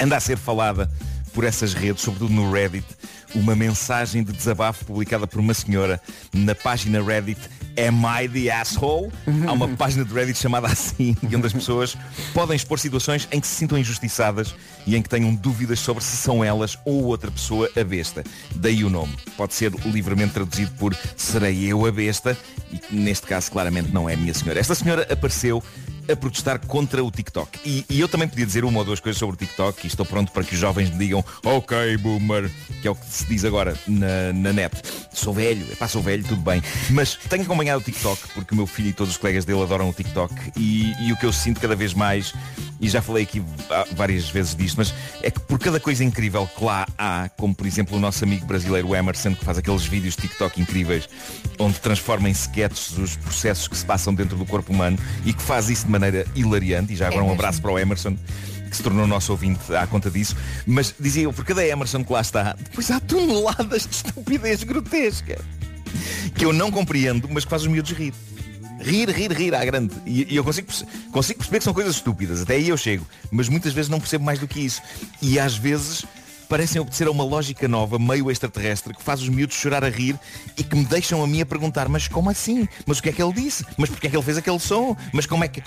anda a ser falada por essas redes, sobretudo no Reddit, uma mensagem de desabafo publicada por uma senhora na página Reddit Am I the Asshole? Há uma página de Reddit chamada assim, onde as pessoas podem expor situações em que se sintam injustiçadas e em que tenham dúvidas sobre se são elas ou outra pessoa a besta. Daí o nome. Pode ser livremente traduzido por serei eu a besta, e neste caso claramente não é a minha senhora. Esta senhora apareceu a protestar contra o TikTok. E, e eu também podia dizer uma ou duas coisas sobre o TikTok e estou pronto para que os jovens me digam ok, boomer, que é o que se diz agora na, na net. Sou velho, epá, sou velho, tudo bem. Mas tenho acompanhado o TikTok porque o meu filho e todos os colegas dele adoram o TikTok e, e o que eu sinto cada vez mais, e já falei aqui várias vezes disto, mas é que por cada coisa incrível que lá há, como por exemplo o nosso amigo brasileiro Emerson, que faz aqueles vídeos de TikTok incríveis, onde transforma em sketches os processos que se passam dentro do corpo humano e que faz isso de maneira hilariante, e já agora É um abraço para o Emerson, que se tornou nosso ouvinte à conta disso, mas dizia eu, por cada Emerson que lá está, depois há toneladas de estupidez grotesca que eu não compreendo, mas que faz os miúdos rir. Rir, rir, rir à grande. E, e eu consigo, consigo perceber que são coisas estúpidas, até aí eu chego, mas muitas vezes não percebo mais do que isso. E às vezes parecem obedecer a uma lógica nova, meio extraterrestre, que faz os miúdos chorar a rir e que me deixam a mim a perguntar, mas como assim? Mas o que é que ele disse? Mas porque é que ele fez aquele som? Mas como é que.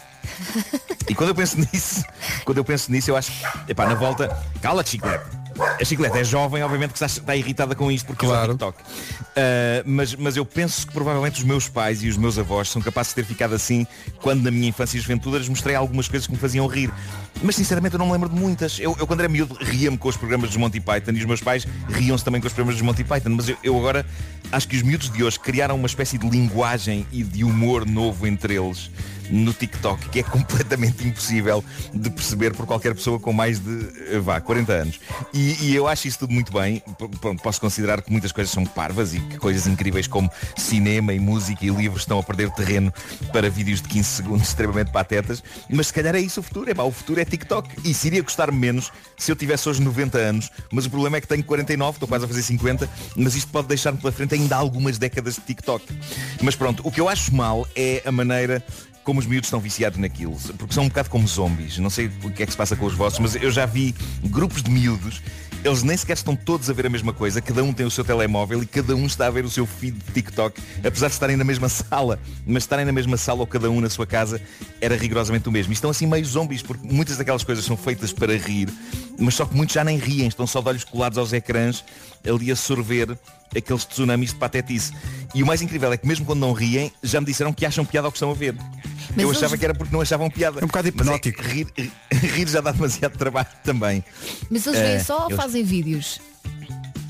E quando eu penso nisso, quando eu penso nisso, eu acho epá, na volta, cala-te, chiclete. A chiclete é jovem, obviamente que está, está irritada com isto porque claro. TikTok. Uh, mas, mas eu penso que provavelmente os meus pais e os meus avós são capazes de ter ficado assim quando na minha infância e juventude lhes mostrei algumas coisas que me faziam rir. Mas sinceramente eu não me lembro de muitas. Eu, eu quando era miúdo ria-me com os programas dos Monty Python e os meus pais riam-se também com os programas dos Monty Python. Mas eu, eu agora acho que os miúdos de hoje criaram uma espécie de linguagem e de humor novo entre eles no TikTok, que é completamente impossível de perceber por qualquer pessoa com mais de, eh, vá, 40 anos. E, e eu acho isso tudo muito bem. Posso considerar que muitas coisas são parvas e que coisas incríveis como cinema e música e livros estão a perder terreno para vídeos de 15 segundos extremamente patetas. Mas se calhar é isso o futuro. É, pá, o futuro é TikTok. E se iria gostar menos se eu tivesse hoje 90 anos. Mas o problema é que tenho 49, estou quase a fazer 50. Mas isto pode deixar-me pela frente ainda algumas décadas de TikTok. Mas pronto, o que eu acho mal é a maneira como os miúdos estão viciados naquilo, porque são um bocado como zombies. Não sei o que é que se passa com os vossos, mas eu já vi grupos de miúdos, eles nem sequer estão todos a ver a mesma coisa, cada um tem o seu telemóvel e cada um está a ver o seu feed de TikTok, apesar de estarem na mesma sala, mas estarem na mesma sala ou cada um na sua casa era rigorosamente o mesmo. E estão assim meio zombies, porque muitas daquelas coisas são feitas para rir, mas só que muitos já nem riem, estão só de olhos colados aos ecrãs, ali a sorver aqueles tsunamis de patetice. E o mais incrível é que mesmo quando não riem, já me disseram que acham piada ao que estão a ver. Mas eu eles- achava que era porque não achavam piada. É um bocado hipnótico. rir, rir já dá demasiado trabalho também. Mas eles veem Eh, só ou eles- fazem vídeos?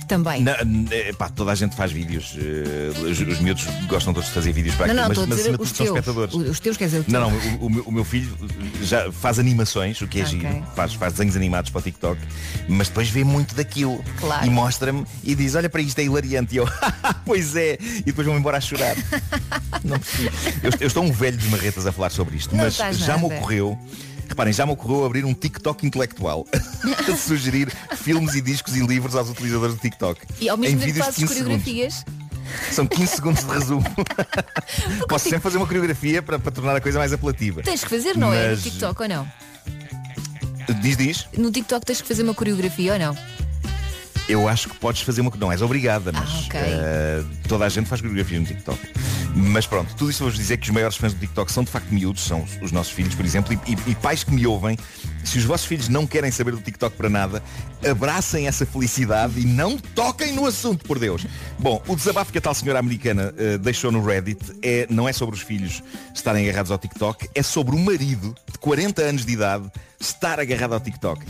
Também. Na- eh, pá, toda a gente faz vídeos. eh, os, os miúdos gostam todos de fazer vídeos para Não, aquilo, não, mas, mas de os são teus. espectadores. Os teus, quer dizer, o Não, teu. não, o, o meu, o meu filho já faz animações, o que é Ok. giro, faz, faz desenhos animados para o TikTok, mas depois vê muito daquilo Claro. e mostra-me e diz, olha para isto, é hilariante. E eu, pois é, e depois vou-me embora a chorar. Não percebi. eu, eu estou um velho de marretas a falar sobre isto, Não mas já me nada. ocorreu. Reparem, já me ocorreu abrir um TikTok intelectual a sugerir filmes e discos e livros aos utilizadores do TikTok. E ao em mesmo tempo vídeos de fazes 15 segundos. coreografias. São 15 segundos de resumo. Posso sempre fazer uma coreografia para, para tornar a coisa mais apelativa. Tens que fazer, não é? No Mas- TikTok ou não? Diz, diz. No TikTok tens que fazer uma coreografia ou não? Eu acho que podes fazer uma. Não és obrigada, mas Ah, ok. eh, toda a gente faz coreografias no TikTok. Mas pronto, tudo isso vou-vos dizer que os maiores fãs do TikTok são de facto miúdos, são os, os nossos filhos, por exemplo, e, e- e pais que me ouvem, se os vossos filhos não querem saber do TikTok para nada, abracem essa felicidade e não toquem no assunto, por Deus. Bom, o desabafo que a tal senhora americana eh, deixou no Reddit é, não é sobre os filhos estarem agarrados ao TikTok, é sobre o marido de 40 anos de idade estar agarrado ao TikTok.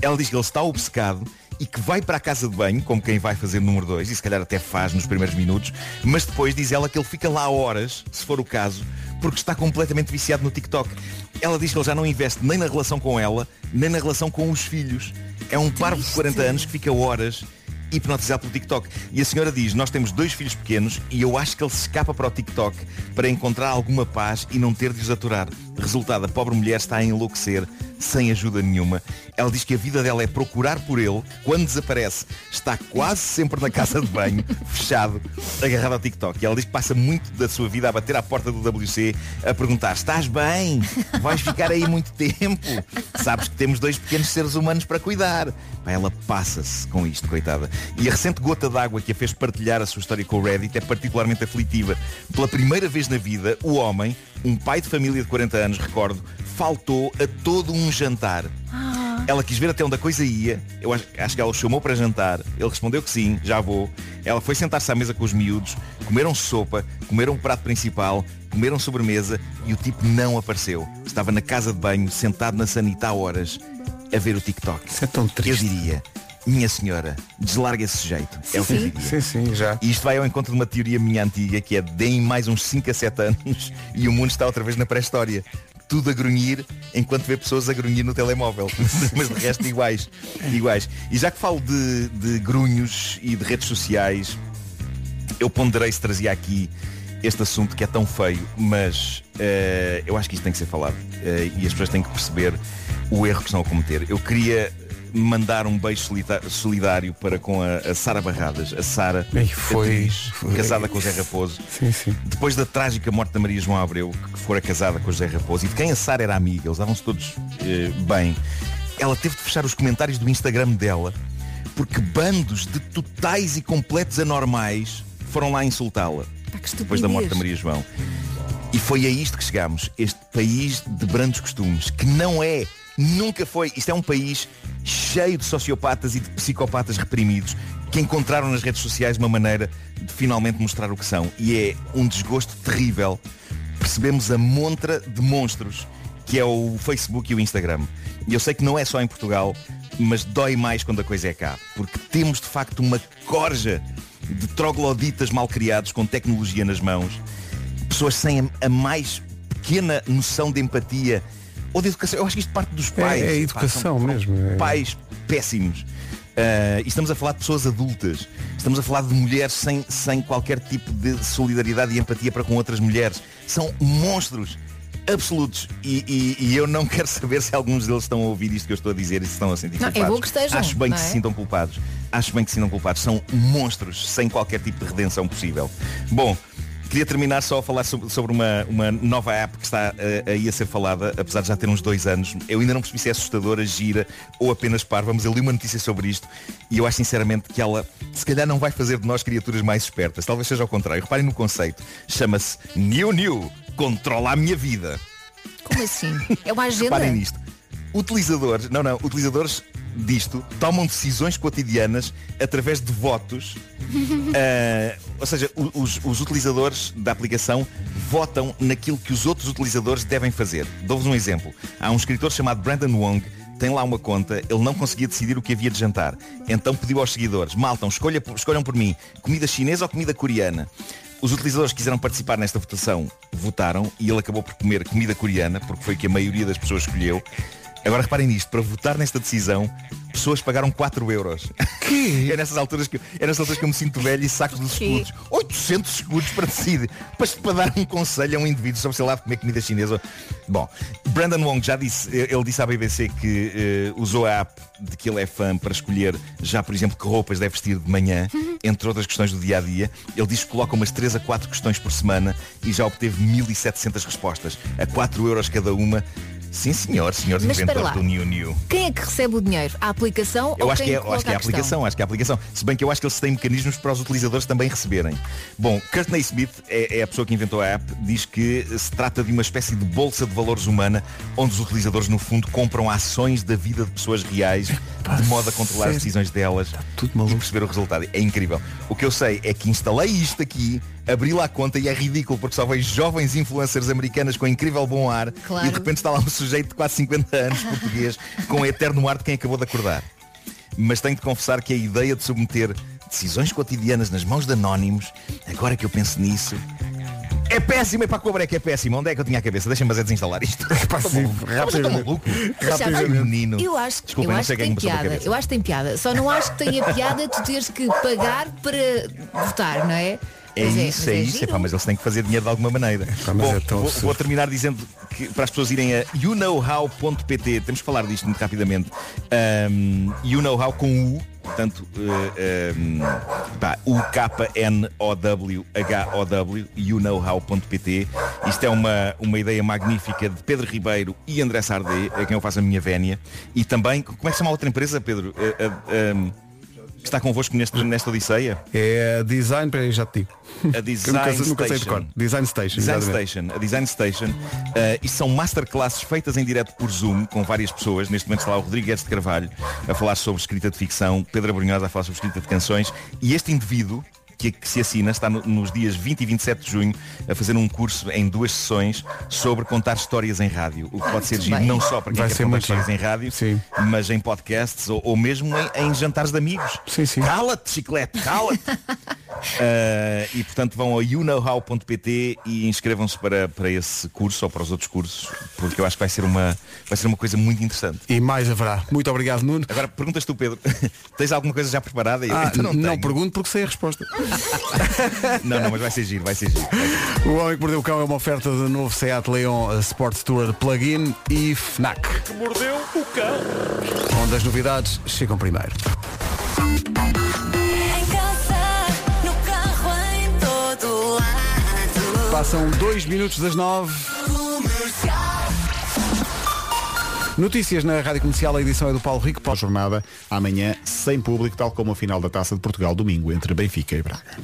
Ela diz que ele está obcecado e que vai para a casa de banho, como quem vai fazer número 2, e se calhar até faz nos primeiros minutos, mas depois diz ela que ele fica lá horas, se for o caso, porque está completamente viciado no TikTok. Ela diz que ele já não investe nem na relação com ela, nem na relação com os filhos. É um parvo de 40 anos que fica horas hipnotizado pelo TikTok. E a senhora diz, nós temos dois filhos pequenos e eu acho que ele se escapa para o TikTok para encontrar alguma paz e não ter de os aturar. Resultado, a pobre mulher está a enlouquecer sem ajuda nenhuma. Ela diz que a vida dela é procurar por ele. Quando desaparece, está quase sempre na casa de banho, fechado, agarrado ao TikTok. E ela diz que passa muito da sua vida a bater à porta do WC, a perguntar, estás bem? Vais ficar aí muito tempo? Sabes que temos dois pequenos seres humanos para cuidar. Ela passa-se com isto, coitada. E a recente gota d'água que a fez partilhar a sua história com o Reddit é particularmente aflitiva. Pela primeira vez na vida, o homem, um pai de família de 40 anos, recordo, faltou a todo um jantar. Ela quis ver até onde a coisa ia. Eu acho, acho que ela o chamou para jantar. Ele respondeu que sim, já vou. Ela foi sentar-se à mesa com os miúdos, comeram sopa, comeram um prato principal, comeram sobremesa e o tipo não apareceu. Estava na casa de banho, sentado na sanita há horas, a ver o TikTok. Isso é tão triste. Eu diria, minha senhora, deslarga esse sujeito. é o que eu diria. Sim, sim, já. E isto vai ao encontro de uma teoria minha antiga, que é deem mais uns 5 a 7 anos e o mundo está outra vez na pré-história. Tudo a grunhir enquanto vê pessoas a grunhir no telemóvel. Mas de resto iguais. iguais. E já que falo de, de grunhos e de redes sociais, eu ponderei se trazia aqui este assunto que é tão feio, mas eh, eu acho que isto tem que ser falado. Eh, e as pessoas têm que perceber o erro que estão a cometer. Eu queria mandar um beijo solidário para com a, a Sara Barradas. A Sara, foi- atriz, foi- casada com o Zé Raposo. Sim, sim. Depois da trágica morte da Maria João Abreu, que fora casada com o José Raposo, e de quem a Sara era amiga, eles davam-se todos eh, bem, ela teve de fechar os comentários do Instagram dela, porque bandos de totais e completos anormais foram lá insultá-la. Depois da morte da Maria João. E foi a isto que chegámos. Este país de brandos costumes, que não é, nunca foi. Isto é um país cheio de sociopatas e de psicopatas reprimidos que encontraram nas redes sociais uma maneira de finalmente mostrar o que são. E é um desgosto terrível. Percebemos a montra de monstros que é o Facebook e o Instagram. E eu sei que não é só em Portugal, mas dói mais quando a coisa é cá. Porque temos de facto uma corja de trogloditas mal criados com tecnologia nas mãos pessoas sem a, a mais pequena noção de empatia ou de educação. Eu acho que isto parte dos É- pais. é Pá, educação são- são mesmo, é. Pais péssimos. Ah, e estamos a falar de pessoas adultas. Estamos a falar de mulheres sem, sem qualquer tipo de solidariedade e empatia para com outras mulheres. São monstros absolutos. E, e- e eu não quero saber se alguns deles estão a ouvir isto que eu estou a dizer e se estão a sentir Não, é culpados. bom que estejam, Acho bem não que é? se sintam culpados. Acho bem que se sintam culpados. São monstros sem qualquer tipo de redenção possível. Bom, queria terminar só a falar sobre, uma, uma nova app que está eh, aí a ser falada, apesar de já ter uns dois anos. Eu ainda não percebi se é assustadora, gira ou apenas parva, mas eu li uma notícia sobre isto e eu acho sinceramente que ela se calhar não vai fazer de nós criaturas mais espertas. Talvez seja ao contrário. Reparem no conceito. Chama-se New New. Controla a minha vida. Como assim? É uma agenda? Reparem nisto. Utilizadores, não, não, utilizadores disto tomam decisões cotidianas através de votos. Ah, ou seja, os, os utilizadores da aplicação votam naquilo que os outros utilizadores devem fazer. Dou-vos um exemplo. Há um escritor chamado Brandon Wong, tem lá uma conta, ele não conseguia decidir o que havia de jantar. Então pediu aos seguidores, maltam, escolha, escolham por mim, comida chinesa ou comida coreana. Os utilizadores que quiseram participar nesta votação votaram e ele acabou por comer comida coreana, porque foi o que a maioria das pessoas escolheu. Agora reparem nisto, para votar nesta decisão, pessoas pagaram 4 euros. é, nessas alturas que, eu- é nessas alturas que eu me sinto velho e saco dos escudos. 800 escudos para decidir. Para, para dar um conselho a um indivíduo sobre sei lá de comer comida chinesa. Bom, Brandon Wong já disse, ele disse à BBC que eh, usou a app de que ele é fã para escolher já, por exemplo, que roupas deve vestir de manhã, entre outras questões do dia a dia. Ele diz que coloca umas 3 a 4 questões por semana e já obteve 1700 respostas, a 4 euros cada uma. Sim senhor, senhor Mas inventor lá. do New New. Quem é que recebe o dinheiro? A aplicação Eu ou acho quem que, é, eu acho que é a questão? aplicação, acho que é a aplicação. Se bem que eu acho que eles têm mecanismos para os utilizadores também receberem. Bom, Courtney Smith é, é a pessoa que inventou a app, diz que se trata de uma espécie de bolsa de valores humana, onde os utilizadores no fundo compram ações da vida de pessoas reais, de modo a controlar as decisões delas e perceber o resultado. É incrível. O que eu sei é que instalei isto aqui, abri lá a conta e é ridículo porque só vejo jovens influencers americanas com incrível bom ar Claro. e de repente está lá um sujeito de quase 50 anos português com o eterno ar de quem acabou de acordar mas tenho de confessar que a ideia de submeter decisões cotidianas nas mãos de anónimos, agora que eu penso nisso, é péssima e para a cobra é que é péssima. Onde é que eu tinha a cabeça? Deixa-me mas é desinstalar isto. Estou sim, maluco. Ai, menino. Eu acho, Desculpem, eu acho que quem tem piada. Eu acho que tem piada. Só não acho que tenha piada tu teres que pagar para votar, não é? É Mas isso, mas é, isso. giro. Epá, mas eles têm que fazer dinheiro de alguma maneira. Pá, mas Bom, é tão vou, vou terminar dizendo que para as pessoas irem a youknowhow.pt, temos que falar disto muito rapidamente. Um, you know how com U, portanto, uh, um, pá, U-K-N-O-W-H-O-W, youknowhow.pt. Isto é uma, uma ideia magnífica de Pedro Ribeiro e André Sardé, a quem eu faço a minha vénia. E também, como é que se chama a outra empresa, Pedro? Uh, uh, um, que está convosco neste, nesta Odisseia? É a Design, peraí, já te digo. A Design nunca, nunca sei de Station. cor. Design Station. Design. Station, a Design Station, eh, e são masterclasses feitas em direto por Zoom com várias pessoas. Neste momento está lá o Rodrigo Guedes de Carvalho a falar sobre escrita de ficção, Pedro Abrunhosa a falar sobre escrita de canções e este indivíduo que, que se assina está no- nos dias 20 e 27 de junho a fazer um curso em duas sessões sobre contar histórias em rádio. O que pode ser giro não só para quem Vai quer ser contar muito histórias bem. em rádio, mas em podcasts ou, ou mesmo em, em jantares de amigos. Sim, sim. Cala-te, chiclete, cala-te! Uh, e portanto vão a youknowhow.pt e inscrevam-se para, para esse curso ou para os outros cursos, porque eu acho que vai ser uma, vai ser uma coisa muito interessante. E mais haverá. Muito obrigado, Nuno. Agora perguntas tu, Pedro, tens alguma coisa já preparada? Eu, Ah, então não, não, pergunto porque sei a resposta. não, não, mas vai ser giro, vai ser giro. O Homem que Mordeu o Cão é uma oferta de novo Seat Leon eh, Sport Tourer Plug-in e FNAC, Que mordeu o cão. onde as novidades chegam primeiro. Passam dois minutos das nove. Notícias na Rádio Comercial, a edição é do Paulo Rico. Para a jornada, amanhã, sem público, tal como a final da Taça de Portugal, domingo, entre Benfica e Braga.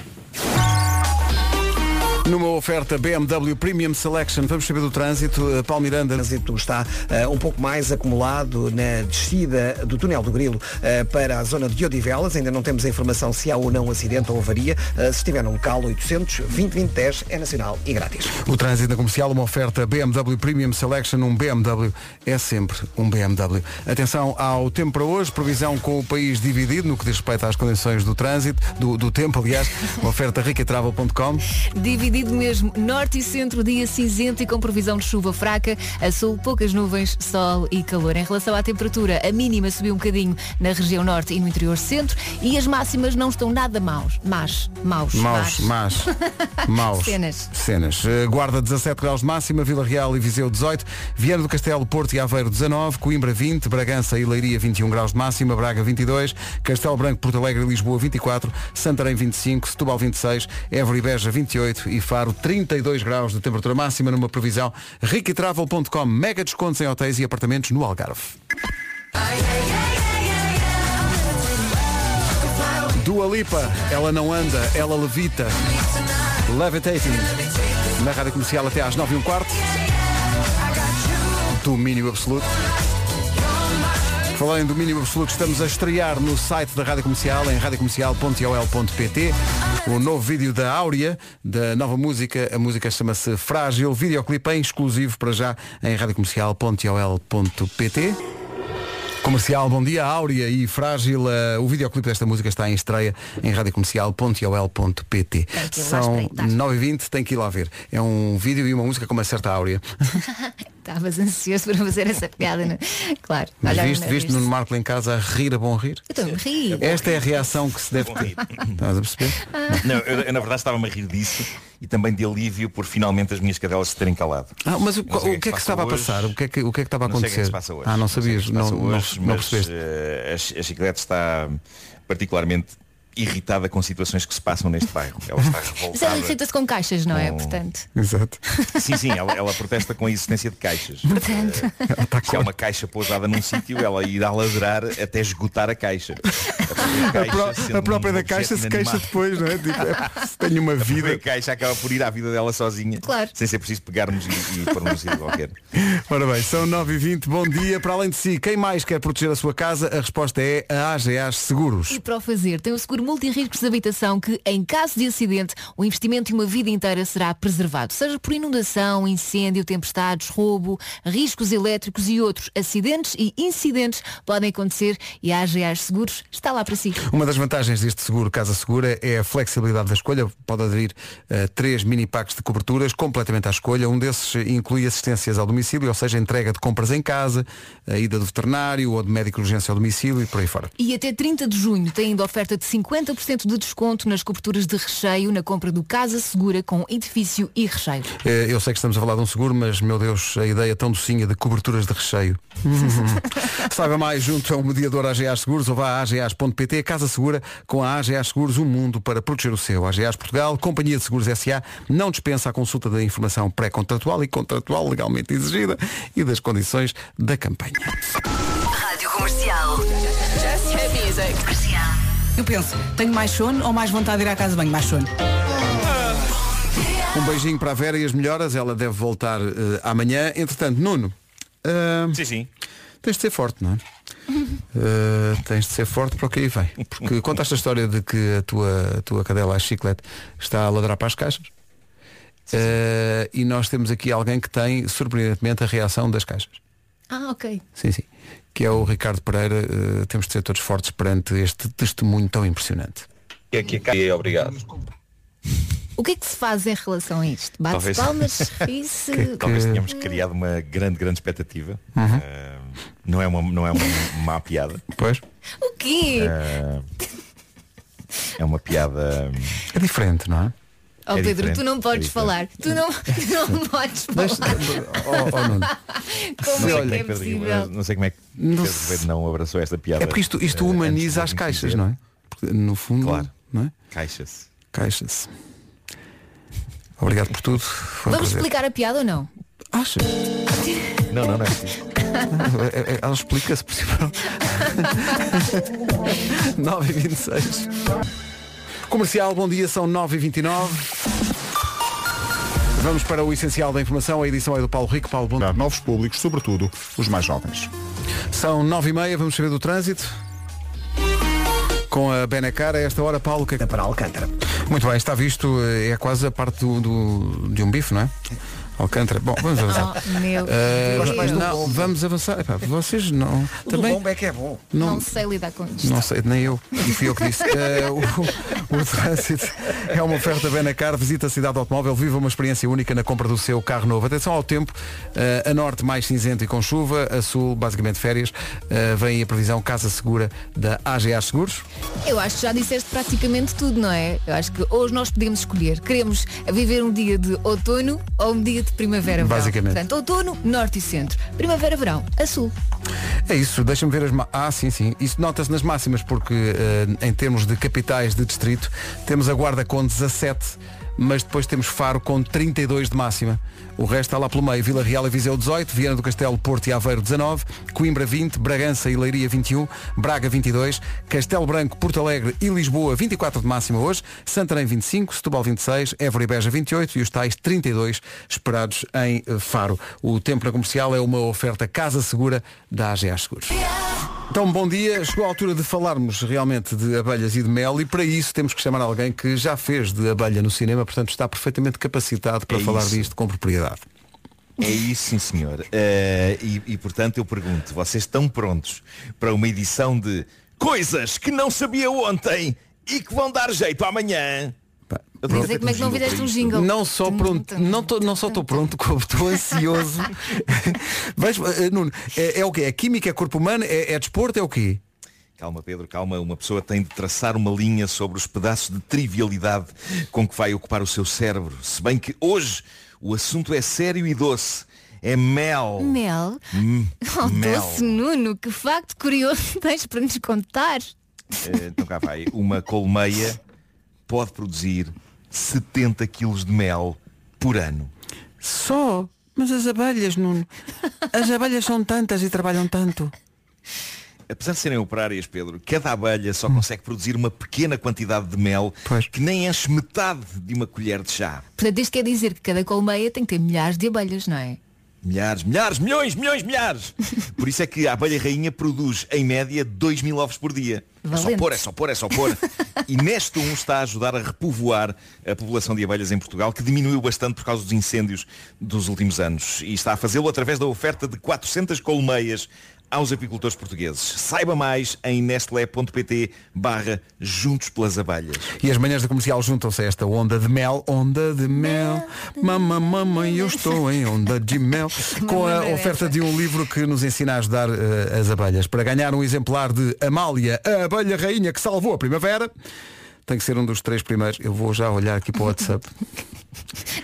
Numa oferta BMW Premium Selection, vamos saber do trânsito. Eh, Paulo Miranda. O trânsito está eh, um pouco mais acumulado na descida do túnel do Grilo eh, para a zona de Odivelas. Ainda não temos a informação se há ou não acidente ou avaria. Eh, se estiver no local 800 20 20 10 é nacional e grátis. O trânsito na comercial, uma oferta BMW Premium Selection, um BMW é sempre um BMW. Atenção ao tempo para hoje, previsão com o país dividido no que diz respeito às condições do trânsito, do, do tempo, aliás, uma oferta ricatravel.com. Dividido mesmo, norte e centro, dia cinzento e com previsão de chuva fraca, a sul poucas nuvens, sol e calor. Em relação à temperatura, a mínima subiu um bocadinho na região norte e no interior centro e as máximas não estão nada maus. Mas, maus. Maus, más, maus. Cenas. Cenas. Eh, Guarda 17 graus de máxima, Vila Real e Viseu 18, Viana do Castelo, Porto e Aveiro 19, Coimbra 20, Bragança e Leiria 21 graus de máxima, Braga 22, Castelo Branco, Porto Alegre e Lisboa 24, Santarém 25, Setúbal 26, Évora e Beja 28 e Faro 32 graus de temperatura máxima numa previsão riquitravel.com. Mega descontos em hotéis e apartamentos no Algarve. Dua Lipa, ela não anda, ela levita. Levitating. Na rádio comercial até às 9 e um quarto. Domínio absoluto. Falando em domínio absoluto, estamos a estrear no site da Rádio Comercial, em radiocomercial.ol.pt, o novo vídeo da Áurea, da nova música. A música chama-se Frágil, videoclipe em exclusivo para já em radiocomercial.ol.pt. Comercial, bom dia, Áurea e Frágil. eh, o videoclipe desta música está em estreia em radiocomercial.ol.pt. São espreitar. 9h20, tem que ir lá ver. É um vídeo e uma música com uma certa Áurea. Estavas ansioso para fazer essa piada, não? é? Claro. Mas viste, não, viste no Marco em casa a rir a bom rir? Eu estou a rir. Esta é a reação que se deve ter. Estás a perceber? Não, eu, eu, na verdade estava-me a rir disso e também de alívio por finalmente as minhas cadelas se terem calado. Ah, mas o, Não sei o que é que se estava a passa passar? O que é que, o que, é que estava a Não sei o que é acontecer? que se passa hoje. Ah, não o que sabias, é que passa não, não, hoje, não mas, percebeste. eh, a, a chiclete está particularmente irritada com situações que se passam neste bairro. Ela está Mas ela revoltada. irrita-se com caixas, não é? Com- Portanto. Exato. Sim, sim, ela, ela protesta com a existência de caixas. Portanto. Eh, se há uma caixa pousada num sítio, ela irá ladrar até esgotar a caixa. A, pró- a própria da caixa se queixa depois, não é? Tipo, é, se tenho uma A própria vida. caixa acaba por ir à vida dela sozinha. Claro. Sem ser preciso pegarmos e, e sítio qualquer. Ora bem, são 9h20, bom dia. Para além de si, quem mais quer proteger a sua casa? A resposta é a AGAs Seguros. E para o fazer, tem o seguro multirriscos de habitação que, em caso de acidente, o investimento de uma vida inteira será preservado. Seja por inundação, incêndio, tempestades, roubo, riscos elétricos e outros acidentes e incidentes podem acontecer e a AGAs Seguros está lá para si. Uma das vantagens deste seguro Casa Segura é a flexibilidade da escolha. Pode aderir a três mini packs de coberturas completamente à escolha. Um desses inclui assistências ao domicílio, ou seja, entrega de compras em casa, a ida do veterinário ou de médico de urgência ao domicílio e por aí fora. E até 30 de junho tem ainda oferta de 50% de desconto nas coberturas de recheio na compra do Casa Segura com edifício e recheio. Eh, Eu sei que estamos a falar de um seguro, mas meu Deus, a ideia tão docinha de coberturas de recheio. Saiba mais junto a um mediador AGA Seguros ou vá a agas.pt, Casa Segura, com a AGA Seguros, um mundo para proteger o seu. AGAs Portugal, Companhia de Seguros SA, não dispensa a consulta da informação pré-contratual e contratual legalmente exigida e das condições da campanha. Rádio Comercial. Just hit music. Comercial. Eu penso, tenho mais sono ou mais vontade de ir à casa de banho? Mais sono. Um beijinho para a Vera e as melhoras. Ela deve voltar eh, amanhã. Entretanto, Nuno. eh, Sim, sim. Tens de ser forte, não é? Eh, tens de ser forte para o que aí vem. Porque contaste a história de que a tua, a tua cadela, a chiclete, está a ladrar para as caixas. Eh, e nós temos aqui alguém que tem, surpreendentemente, a reação das caixas. Ah, ok. Sim, sim. Que é o Ricardo Pereira. Eh, temos de ser todos fortes perante este testemunho tão impressionante. É que é obrigado. O que é que se faz em relação a isto? Bate Talvez- palmas, ri-se. Talvez tenhamos criado uma grande, grande expectativa. Uhum. Eh, não é uma, não é uma má piada. Pois. O quê? Eh, é uma piada. É diferente, não é? Oh é Pedro, tu não podes é falar. Tu não, tu não podes falar. Oh, oh. Como é como que é é que Pedro, possível? não sei como é que Não Pedro Ribeiro não abraçou esta piada. É porque isto, isto humaniza as caixas, não é? Porque, no fundo, Claro. não é? Caixas. Caixas. Obrigado por tudo. Foi um Vamos prazer. explicar a piada ou não? Achas? Não, não, não é preciso. É- é- Ela explica-se por cima. 9 e 26 Comercial, bom dia, são 9 e 29 Vamos para o essencial da informação. A edição é do Paulo Rico. Paulo, bom Dar novos públicos, sobretudo os mais jovens. São 9 e meia, vamos saber do trânsito. Com a Benacar, a esta hora, Paulo, que é. Para Alcântara. Muito bem, está visto, eh, é quase a parte do, do- de um bife, não é? Alcântara. Bom, vamos avançar. Oh, meu Deus. do não, vamos avançar. Epá, vocês não. O Também. bombo é que é bom. Não, Não sei lidar com isto. não sei, nem eu. E fui eu que disse. Eh, o, o trânsito é uma oferta Benacar. Visita a cidade do automóvel. Viva uma experiência única na compra do seu carro novo. Atenção ao tempo. Eh, a norte mais cinzento e com chuva. A sul, basicamente férias. Vem a previsão Casa Segura da AGA Seguros. Eu acho que já disseste praticamente tudo, não é? Eu acho que hoje nós podemos escolher. Queremos viver um dia de outono ou um dia de primavera-verão. Basicamente. Portanto, outono, norte e centro. Primavera-verão, a sul. É isso, deixa-me ver as Ah, sim, sim. Isso nota-se nas máximas porque eh, em termos de capitais de distrito temos a Guarda com 17, mas depois temos Faro com 32 de máxima. O resto está lá pelo meio. Vila Real e Viseu 18, Viana do Castelo, Porto e Aveiro 19, Coimbra 20, Bragança e Leiria 21, Braga 22, Castelo Branco, Porto Alegre e Lisboa 24 de máxima hoje, Santarém 25, Setúbal 26, Évora e Beja 28 e os tais 32 esperados em eh, Faro. O tempo na comercial é uma oferta Casa Segura da AGA Seguros. Então, bom dia. Chegou a altura de falarmos realmente de abelhas e de mel e para isso temos que chamar alguém que já fez de abelha no cinema, portanto está perfeitamente capacitado para É falar isso. disto com propriedade. É isso, sim senhor. Eh, e, e, portanto eu pergunto, vocês estão prontos para uma edição de coisas que não sabia ontem e que vão dar jeito amanhã? Eu tenho Dizer como é que não fizeste um jingle. Não só pronto, não, tô, não só estou pronto, como estou ansioso. Vais, eh, Nuno, é, é o quê? É química, é corpo humano, é, é desporto, é o quê? Calma, Pedro, calma. Uma pessoa tem de traçar uma linha sobre os pedaços de trivialidade com que vai ocupar o seu cérebro. Se bem que hoje o assunto é sério e doce. É mel. Mel? Hum, Oh, mel. doce Nuno, que facto curioso tens para nos contar. Eh, Então cá vai. Uma colmeia pode produzir 70 quilos de mel por ano. Só? Mas as abelhas, Nuno. As abelhas são tantas e trabalham tanto. Apesar de serem operárias, Pedro, cada abelha só consegue produzir uma pequena quantidade de mel que nem enche metade de uma colher de chá. Portanto, isto quer dizer que cada colmeia tem que ter milhares de abelhas, não é? Milhares, milhares, milhões, milhões, milhares. Por isso é que a abelha rainha produz, em média, 2 mil ovos por dia. É só Valente. pôr, é só pôr, é só pôr. E neste um está a ajudar a repovoar a população de abelhas em Portugal, que diminuiu bastante por causa dos incêndios dos últimos anos. E está a fazê-lo através da oferta de 400 colmeias aos apicultores portugueses. Saiba mais em nestlé.pt barra Juntos pelas Abelhas. E as manhãs da comercial juntam-se a esta onda de mel, onda de mel, mama, mama, eu estou em onda de mel, com a oferta de um livro que nos ensina a ajudar eh, as abelhas. Para ganhar um exemplar de Amália, a abelha rainha que salvou a primavera, tem que ser um dos três primeiros. Eu vou já olhar aqui para o WhatsApp.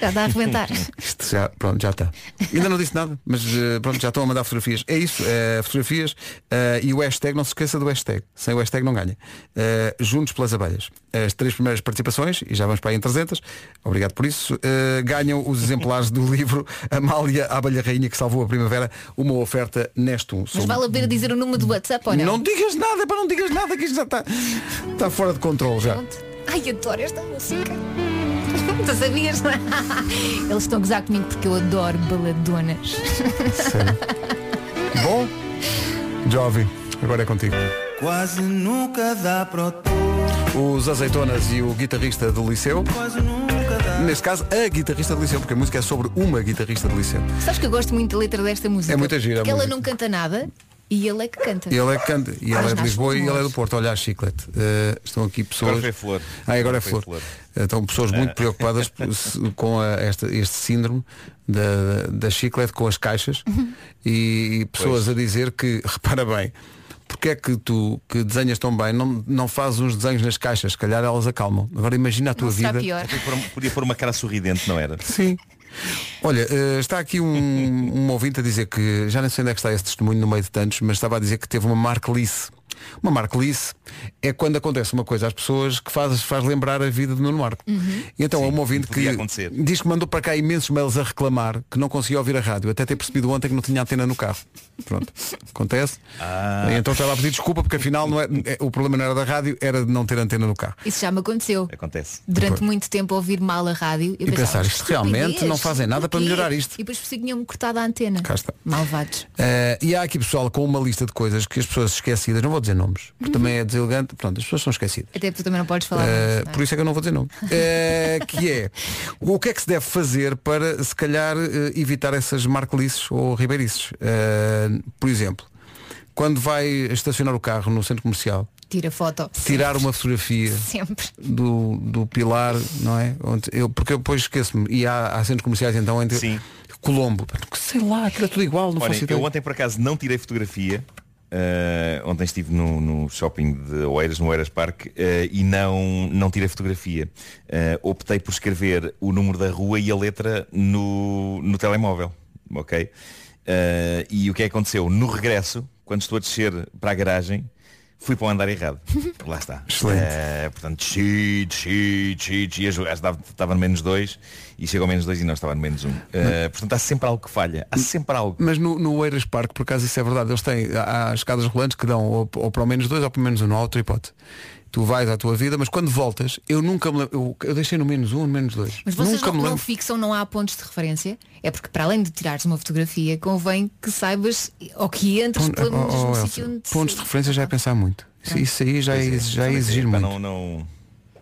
Já está a arrebentar. Isto já, pronto, já está. Ainda não disse nada, mas eh, pronto, já estão a mandar fotografias. É isso, eh, fotografias eh, e o hashtag, não se esqueça do hashtag. Sem o hashtag não ganha. Eh, juntos pelas abelhas. As três primeiras participações, e já vamos para aí em 300, obrigado por isso, ganham os exemplares do livro Amália, a abelha rainha que salvou a primavera, uma oferta neste um. Mas vale a pena dizer o número do WhatsApp ou não? Não digas nada, para não digas nada, que isto já está, está fora de controle já. Ai, adoro esta música. Tu sabias? Eles estão a gozar comigo porque eu adoro baladonas. Bom, Jovem, agora é contigo. Quase nunca dá para Os Azeitonas e o guitarrista do Liceu. Neste caso, a guitarrista do Liceu, porque a música é sobre uma guitarrista do Liceu. Sabes que eu gosto muito da letra desta música? É muito gira Porque ela música. não canta nada e ele é que canta. E ele é que canta, e ela é de Lisboa e ele é do. Porto. Olha a chiclete. Eh, estão aqui pessoas. Agora foi flor. Ah, agora é flor. flor. Estão pessoas muito Ah. preocupadas com a- esta- este síndrome da, da chiclete com as caixas e, e pessoas a dizer que, repara bem, porque é que tu que desenhas tão bem não, não fazes uns desenhos nas caixas, se calhar elas acalmam. Agora imagina a tua vida. Podia pôr, podia pôr uma cara sorridente, não era? Sim. Olha, eh, está aqui um, um ouvinte a dizer que, já nem sei onde é que está esse testemunho no meio de tantos, mas estava a dizer que teve uma marcelice. Uma marcelice é quando acontece uma coisa às pessoas que faz, faz lembrar a vida de Nuno Marco. Uhum. E então há um ouvinte que acontecer. diz que mandou para cá imensos mails a reclamar que não conseguia ouvir a rádio, até ter percebido ontem que não tinha antena no carro. Pronto, acontece. Ah. E então estava a pedir desculpa porque afinal não é, é- o problema não era da rádio, era de não ter antena no carro. Isso já me aconteceu. Acontece. Durante muito tempo ouvir mal a rádio E pensava, pensar, isto realmente "Estupidez, não fazem nada para porquê?" melhorar isto. E depois por si tinham-me cortado a antena. Cá está. Malvados. Eh, e há aqui pessoal com uma lista de coisas que as pessoas esquecidas, não vou dizer nomes, porque também é deselegante, pronto, as pessoas são esquecidas. Até porque tu também não podes falar. Eh, nomes, é? por isso é que eu não vou dizer nome. Eh, que é o que é que se deve fazer para se calhar evitar essas marcelices ou ribeirices? Por exemplo, quando vai estacionar o carro no centro comercial, Tira foto. tirar uma fotografia Sempre. do, do pilar, não é? Onde eu, porque eu depois esqueço-me. E há, há centros comerciais então entre Sim. Colombo. Sei lá, aquilo é tudo igual, não Olha, faço ideia. eu ontem por acaso não tirei fotografia. Uh, ontem estive no, no shopping de Oeiras, no Oeiras Park, uh, e não, não tirei fotografia. Uh, optei por escrever o número da rua e a letra no, no telemóvel. Ok? Uh, e o que é que aconteceu? No regresso, quando estou a descer para a garagem, fui para o andar errado. Lá está. Excelente. Uh, portanto, desci, desci, desci, desci. A jogar, estava, no menos dois e chegou ao menos dois e não estava no menos um. Uh, portanto, há sempre algo que falha. Há sempre algo. Mas no, no Oeiras Park, por acaso isso é verdade, eles têm, há escadas rolantes que dão ou, ou para o menos dois ou para o menos um, não há outra hipótese. Tu vais à tua vida, mas quando voltas, eu nunca me lembro, eu, eu deixei no menos um, no menos dois. Mas vocês nunca não, me não lembro. fixam, não há pontos de referência? É porque para além de tirares uma fotografia, convém que saibas ou que entres Pon- pelo oh, mesmo oh, sítio onde pontos de referência já é pensar muito. Isso, isso aí já é, Pois já é Também exigir muito. Não, não,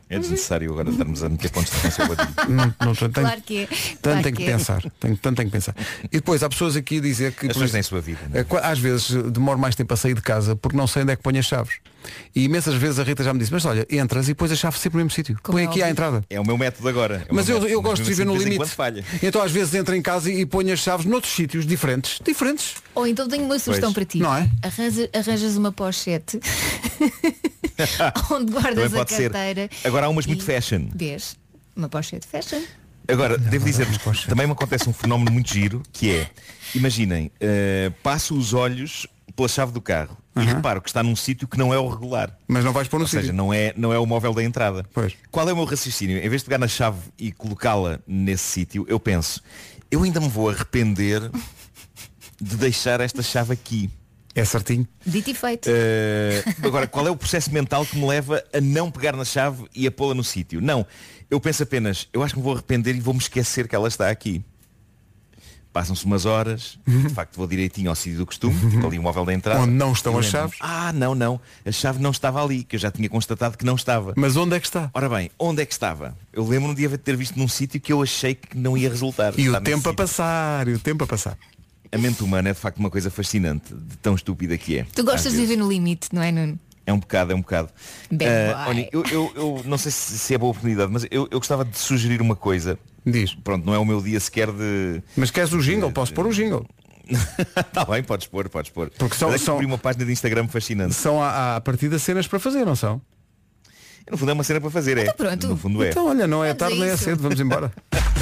é desnecessário agora estarmos a meter pontos de referência. Não, não, tanto, Claro que é. tanto Claro tem que, que é. pensar. Tenho, tanto tem que pensar. E depois há pessoas aqui a dizer que As pessoas têm sua vida, não é? eh, às vezes eh, demoro mais tempo a sair de casa porque não sei onde é que ponho as chaves. E imensas vezes a Rita já me disse, mas olha, entras e pões a chave sempre no mesmo sítio. Põe é aqui à entrada. É o meu método agora. É Mas meu eu, método. eu gosto de viver no limite. Então às vezes entro em casa e ponho as chaves noutros sítios diferentes. Diferentes. Ou então tenho uma sugestão Pois. para ti. Não é? Arranja- arranjas uma pochete onde Também guardas a pode ser. carteira. Agora há umas muito fashion. Vês? Uma pochete fashion. Agora, devo dizer também me acontece um fenómeno muito giro, que é, imaginem, eh, passo os olhos pela chave do carro e reparo que está num sítio que não é o regular. Mas não vais pôr no Ou seja, sítio. não é, não é o móvel da entrada. Pois. Qual é o meu raciocínio? Em vez de pegar na chave e colocá-la nesse sítio, eu penso, eu ainda me vou arrepender de deixar esta chave aqui. É certinho. Dito e feito. Eh, agora, qual é o processo mental que me leva a não pegar na chave e a pô-la no sítio? Não, eu penso apenas, eu acho que me vou arrepender e vou-me esquecer que ela está aqui. Passam-se umas horas, de facto vou direitinho ao sítio do costume, tipo ali o móvel da entrada. Onde não estão as chaves? Ah, não, não, a chave não estava ali, que eu já tinha constatado que não estava. Mas onde é que está? Ora bem, onde é que estava? Eu lembro-me de ter visto num sítio que eu achei que não ia resultar. E o tempo a passar, e o tempo a passar. A mente humana é de facto uma coisa fascinante, de tão estúpida que é. Tu gostas de viver no limite, não é, Nuno? É um bocado, é um bocado. Boy. olha, eu, eu, eu não sei se, se é boa oportunidade, mas eu, eu gostava de sugerir uma coisa. Diz. Pronto, não é o meu dia sequer de. Mas queres o jingle? Posso pôr o jingle. Está bem, podes pôr, podes pôr. Porque são- Mas é são- uma página de Instagram fascinante. São à, à partida cenas para fazer, não são? No fundo é uma cena para fazer, é. Então pronto. No fundo é. Então olha, não é Vamos tarde a nem é cedo, vamos embora.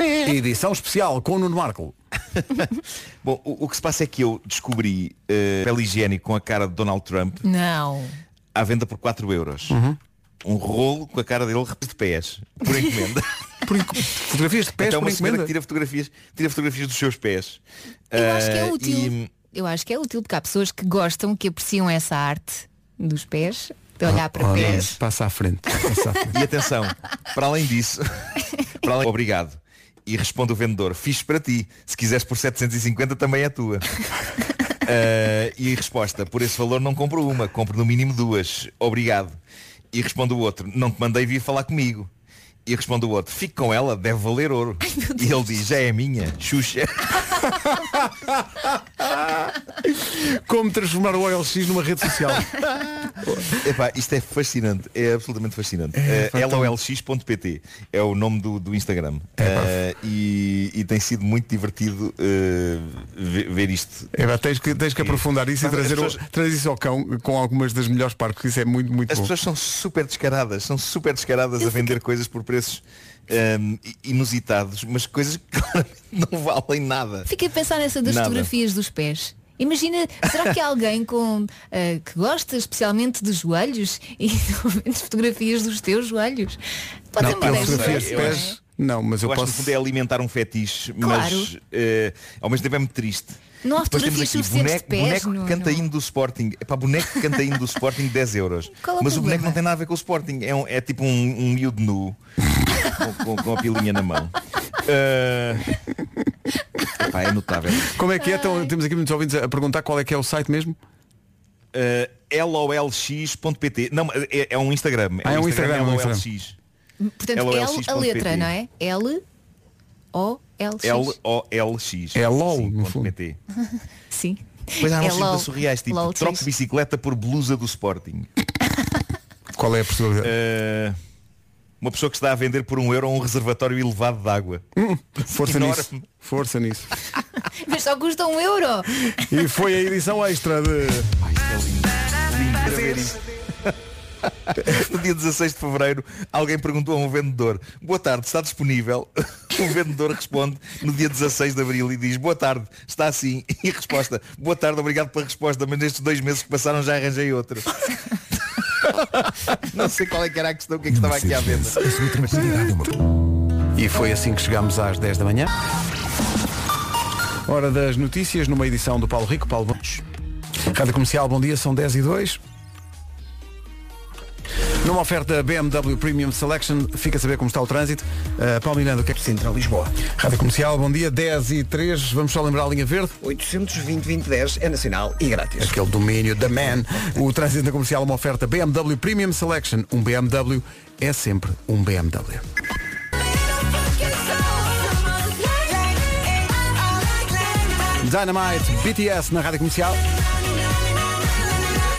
Edição especial com o Nuno Marco. Bom, o, o que se passa é que eu descobri uh, papel higiênico com a cara de Donald Trump Não. à venda por 4 euros. Uhum. Um rolo com a cara dele de pés, por encomenda. por fotografias de pés então, por uma senhora encomenda? que tira fotografias, tira fotografias dos seus pés. Eu acho que é Ah, útil. e- Eu acho que é útil porque há pessoas que gostam, que apreciam essa arte dos pés, de olhar para Oh, pés. Passa à frente. Passa à frente. E atenção, para além disso, para além, obrigado. E responde o vendedor, fixe para ti. Se quiseres por 750 também é tua. Ah, e resposta, por esse valor não compro uma, compro no mínimo duas. Obrigado. E responde o outro, não te mandei vir falar comigo. E responde o outro, fique com ela, deve valer ouro. e ele diz, já é minha, Xuxa. Como transformar o OLX numa rede social. Epá, isto é fascinante, é absolutamente fascinante. É, Eh, pá, tão- LOLX.pt é o nome do, do Instagram. Eh, e, e tem sido muito divertido eh, ver, ver isto. É, pá, tens, que, tens que aprofundar isso e Mas as trazer, o- pessoas- trazer isso ao cão com algumas das melhores partes, porque isso é muito, muito As bom. pessoas são super descaradas, são super descaradas a vender coisas por preços ehm, inusitados, mas coisas que claramente não valem nada. Fiquei a pensar nessa das Nada. fotografias dos pés. Imagina, será que há alguém com, ah, que gosta especialmente de joelhos e de fotografias dos teus joelhos? Pode Não, eu fotografias de não é? pés, não, mas eu, Eu, acho que posso. no fundo é alimentar um fetiche, Claro. mas eh, ao mesmo tempo é muito triste. Não há Depois temos fotografias aqui boneco, de pés boneco que canta hino do Sporting. É para boneco que canta do Sporting 10 euros. Qual é o Mas o boneco não tem nada a ver com o Sporting. É, um- é tipo um, um miúdo nu com, com- com a pilinha na mão. Eh, epá, é notável. Como é que é? Então, temos aqui muitos ouvintes a perguntar qual é que é o site mesmo. Eh, LOLX.pt Não, é, é um Instagram. Ah, é um Instagram, é um LOLX. Portanto, L, a letra, não é? L, O, L, X. L-O-L-X. É LOL, Sim, no fundo. Sim. Pois há É uns é surreais, tipo, LOL troco X. bicicleta por blusa do Sporting. Qual é a possibilidade? Eh, uma pessoa que está a vender por um euro um reservatório elevado de água. Hum, força Enorme. nisso. Força nisso. Mas só custa um euro. E foi a edição extra de. Isto. No dia 16 de Fevereiro, alguém perguntou a um vendedor, boa tarde, está disponível? O vendedor responde no dia 16 de Abril e diz, boa tarde, está assim. E a resposta, boa tarde, obrigado pela resposta, mas nestes dois meses que passaram já arranjei outro. Não sei qual é que era a questão, o que é que estava aqui à venda. E foi assim que chegámos às 10 da manhã. Hora das notícias numa edição do Paulo Rico. Paulo Bons. Rádio Comercial, bom dia, são 10 e 2. Numa oferta BMW Premium Selection, fica a saber como está o trânsito. Uh, Paulo Miranda, o que é que Sintra, Lisboa. Rádio Comercial, bom dia, 10 e 3. Vamos só lembrar a linha verde. 820-2010 é nacional e grátis. Aquele domínio da man. O trânsito da comercial, uma oferta BMW Premium Selection. Um BMW é sempre um BMW. Dynamite, BTS na rádio comercial.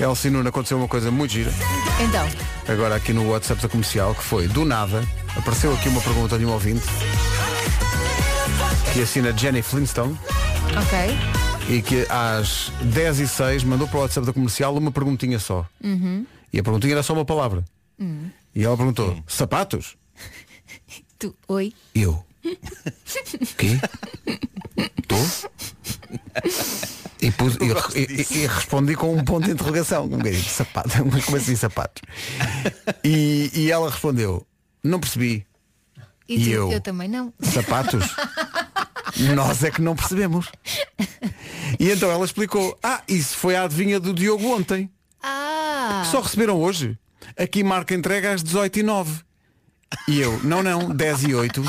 Elsie Nuno aconteceu uma coisa muito gira. Então, Agora aqui no WhatsApp da comercial, que foi do nada, apareceu aqui uma pergunta de um ouvinte que assina Jenny Flintstone ok. e que às 10 e 06 mandou para o WhatsApp da comercial uma perguntinha só. Uhum. E a perguntinha era só uma palavra. Hum. E ela perguntou, sapatos? Tu, oi. Eu. Quê? Tô? E, pus- e- e- e- respondi com um ponto de interrogação. Um bocadinho, sapato. Como assim sapatos? E, e ela respondeu, não percebi. E, E tu, eu? eu também não. Sapatos? Nós é que não percebemos. E então ela explicou, ah, isso foi a adivinha do Diogo ontem. Ah! Só receberam hoje. Aqui marca entrega às 18 e 09 E eu, não, não, 10 e 8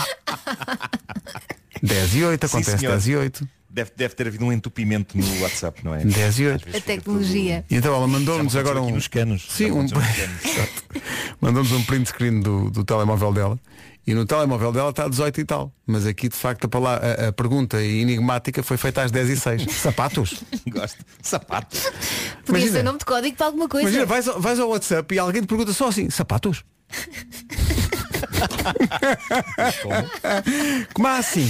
10 e 8, Sim, acontece senhor. 10 e 8 Deve, deve ter havido um entupimento no WhatsApp, não é? 10 e 8 Às vezes A tecnologia. E então ela mandou-nos agora um. nos canos. Sim, um. Mandou-nos um print screen do, do telemóvel dela. E no telemóvel dela está 18 e tal. Mas aqui de facto a, a- a pergunta enigmática foi feita às 10 e 6 Sapatos? Gosto. Sapato. Podia Imagina. ser nome de código para alguma coisa. Imagina, vais ao, vais ao WhatsApp e alguém te pergunta só assim, sapatos? Como assim?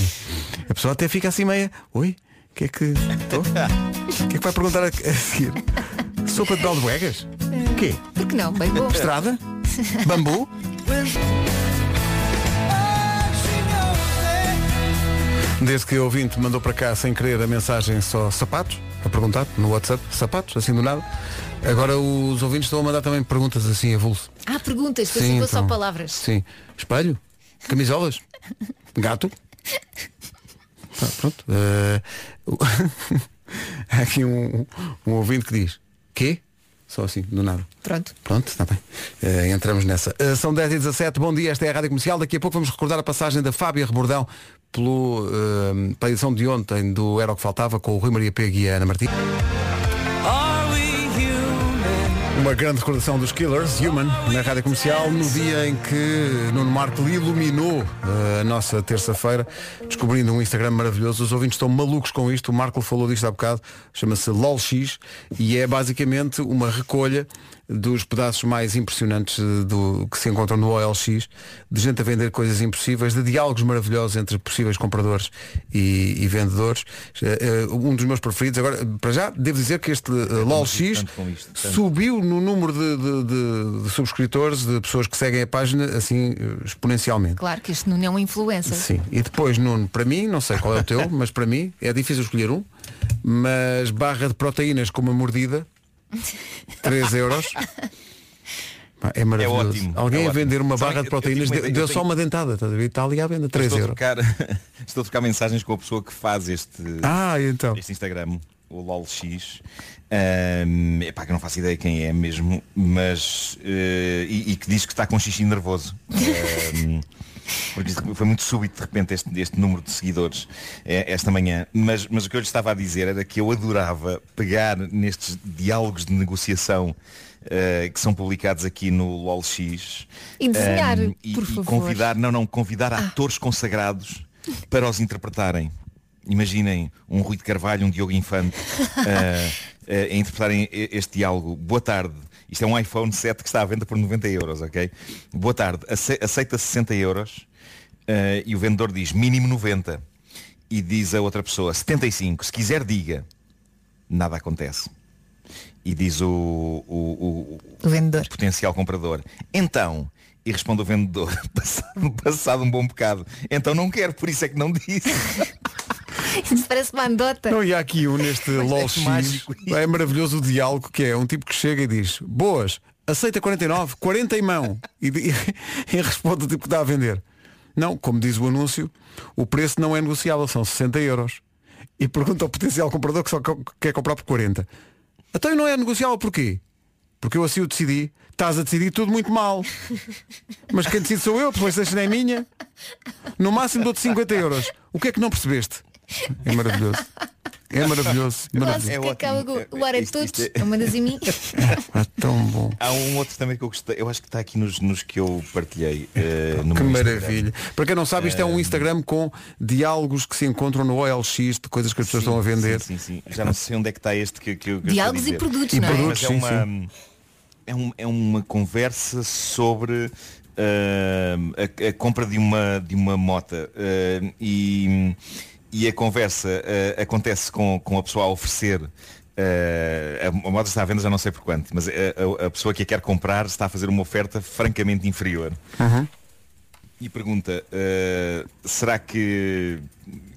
A pessoa até fica assim meia. Oi, o que é que. Tô? O que é que vai perguntar a, a seguir? Sopa de baldebuegas? O quê? Por que não? Bem bom. Estrada? Bambu? Desde que o ouvinte mandou para cá sem querer a mensagem só sapatos, a perguntar no WhatsApp, sapatos, assim do nada. Agora os ouvintes estão a mandar também perguntas assim a vulso. Há perguntas, que Sim, só então. palavras. Sim. Espelho? Camisolas? Gato? Tá, pronto. O- Há aqui um, um ouvinte que diz Quê? Só assim, do nada. Pronto. Pronto, está bem. Eh, entramos nessa. Eh, são 10 e 17 bom dia, esta é a Rádio Comercial. Daqui a pouco vamos recordar a passagem da Fábia Rebordão pelo, eh, pela edição de ontem do Era o que Faltava com o Rui Maria Pego e a Ana Martins. Uma grande recordação dos Killers, Human, na Rádio Comercial, no dia em que Nuno Marco iluminou eh, a nossa terça-feira, descobrindo um Instagram maravilhoso. Os ouvintes estão malucos com isto. O Marco falou disto há bocado, chama-se LOLX e é basicamente uma recolha dos pedaços mais impressionantes do, que se encontram no OLX, de gente a vender coisas impossíveis, de diálogos maravilhosos entre possíveis compradores e, e vendedores. Eh, um dos meus preferidos. Agora, para já, devo dizer que este eh, LOLX tanto com isto, tanto. subiu no número de, de- de- de subscritores, de pessoas que seguem a página, assim, exponencialmente. Claro que este não é um influencer. Sim. E depois, Nuno, para mim, não sei qual é o teu, mas para mim é difícil escolher um, mas barra de proteínas com uma mordida, 3 euros. É maravilhoso. ótimo, Alguém é a vender uma barra de proteínas tenho deu, eu só tenho- uma dentada, ver? Está ali à venda, 3 estou euros. A trocar, estou a trocar mensagens com a pessoa que faz este, Ah, então. este Instagram, o LOLX. Um, epá, que não faço ideia quem é mesmo, mas eh, e, e que diz que está com xixi nervoso. Um, isto foi muito súbito de repente este, este número de seguidores eh, esta manhã. Mas, mas o que eu lhe estava a dizer era que eu adorava pegar nestes diálogos de negociação eh, que são publicados aqui no LOLX E desenhar, um, e, por e favor. convidar, não, não, convidar atores consagrados para os interpretarem. Imaginem um Rui de Carvalho, um Diogo Infante eh, eh, a interpretarem e- este diálogo. Boa tarde. Isto é um iPhone 7 que está à venda por 90 euros, ok? Boa tarde. Ace- Aceita 60 euros eh, e o vendedor diz mínimo 90. E diz a outra pessoa 75. Se quiser diga. Nada acontece. E diz o, o, o, O vendedor. potencial comprador. Então, e responde o vendedor, passado, passado um bom bocado, então não quero, por isso é que não disse. Isso parece uma andota. Não, e há aqui um neste é LOLX. mágico É maravilhoso o diálogo que é um tipo que chega e diz Boas, aceita 49, 40 em mão. E, e, e responde o tipo que está a vender. Não, como diz o anúncio, o preço não é negociável, são 60 euros. E pergunta ao potencial comprador que só quer comprar por 40. Então não é negociável porquê? Porque eu assim o decidi. Estás a decidir tudo muito mal. Mas quem decide sou eu, a Playstation é minha. No máximo dou-te 50 euros. O que é que não percebeste? É maravilhoso. É maravilhoso. Maravilhoso. que acaba com o ar é todos. É uma das em mim. É tão bom. Há um outro também que eu gostei, eu acho que está aqui nos, nos que eu partilhei. eh, no Que meu Instagram. maravilha. Para quem não sabe, isto é um Eh, Instagram com diálogos que se encontram no OLX de coisas que as pessoas Sim, estão a vender. Sim, sim, sim. Já não sei onde é que está este que, que, eu- que Diálogos e produtos, E não é? produtos, é sim, uma, É, um- é uma conversa sobre ah, a, a compra de uma, de uma mota. Ah, e, e a conversa ah, acontece com, com a pessoa a oferecer. ah, a, moto está à venda já não sei por quanto, mas a, a- a pessoa que a quer comprar está a fazer uma oferta francamente inferior. E pergunta uh, será que,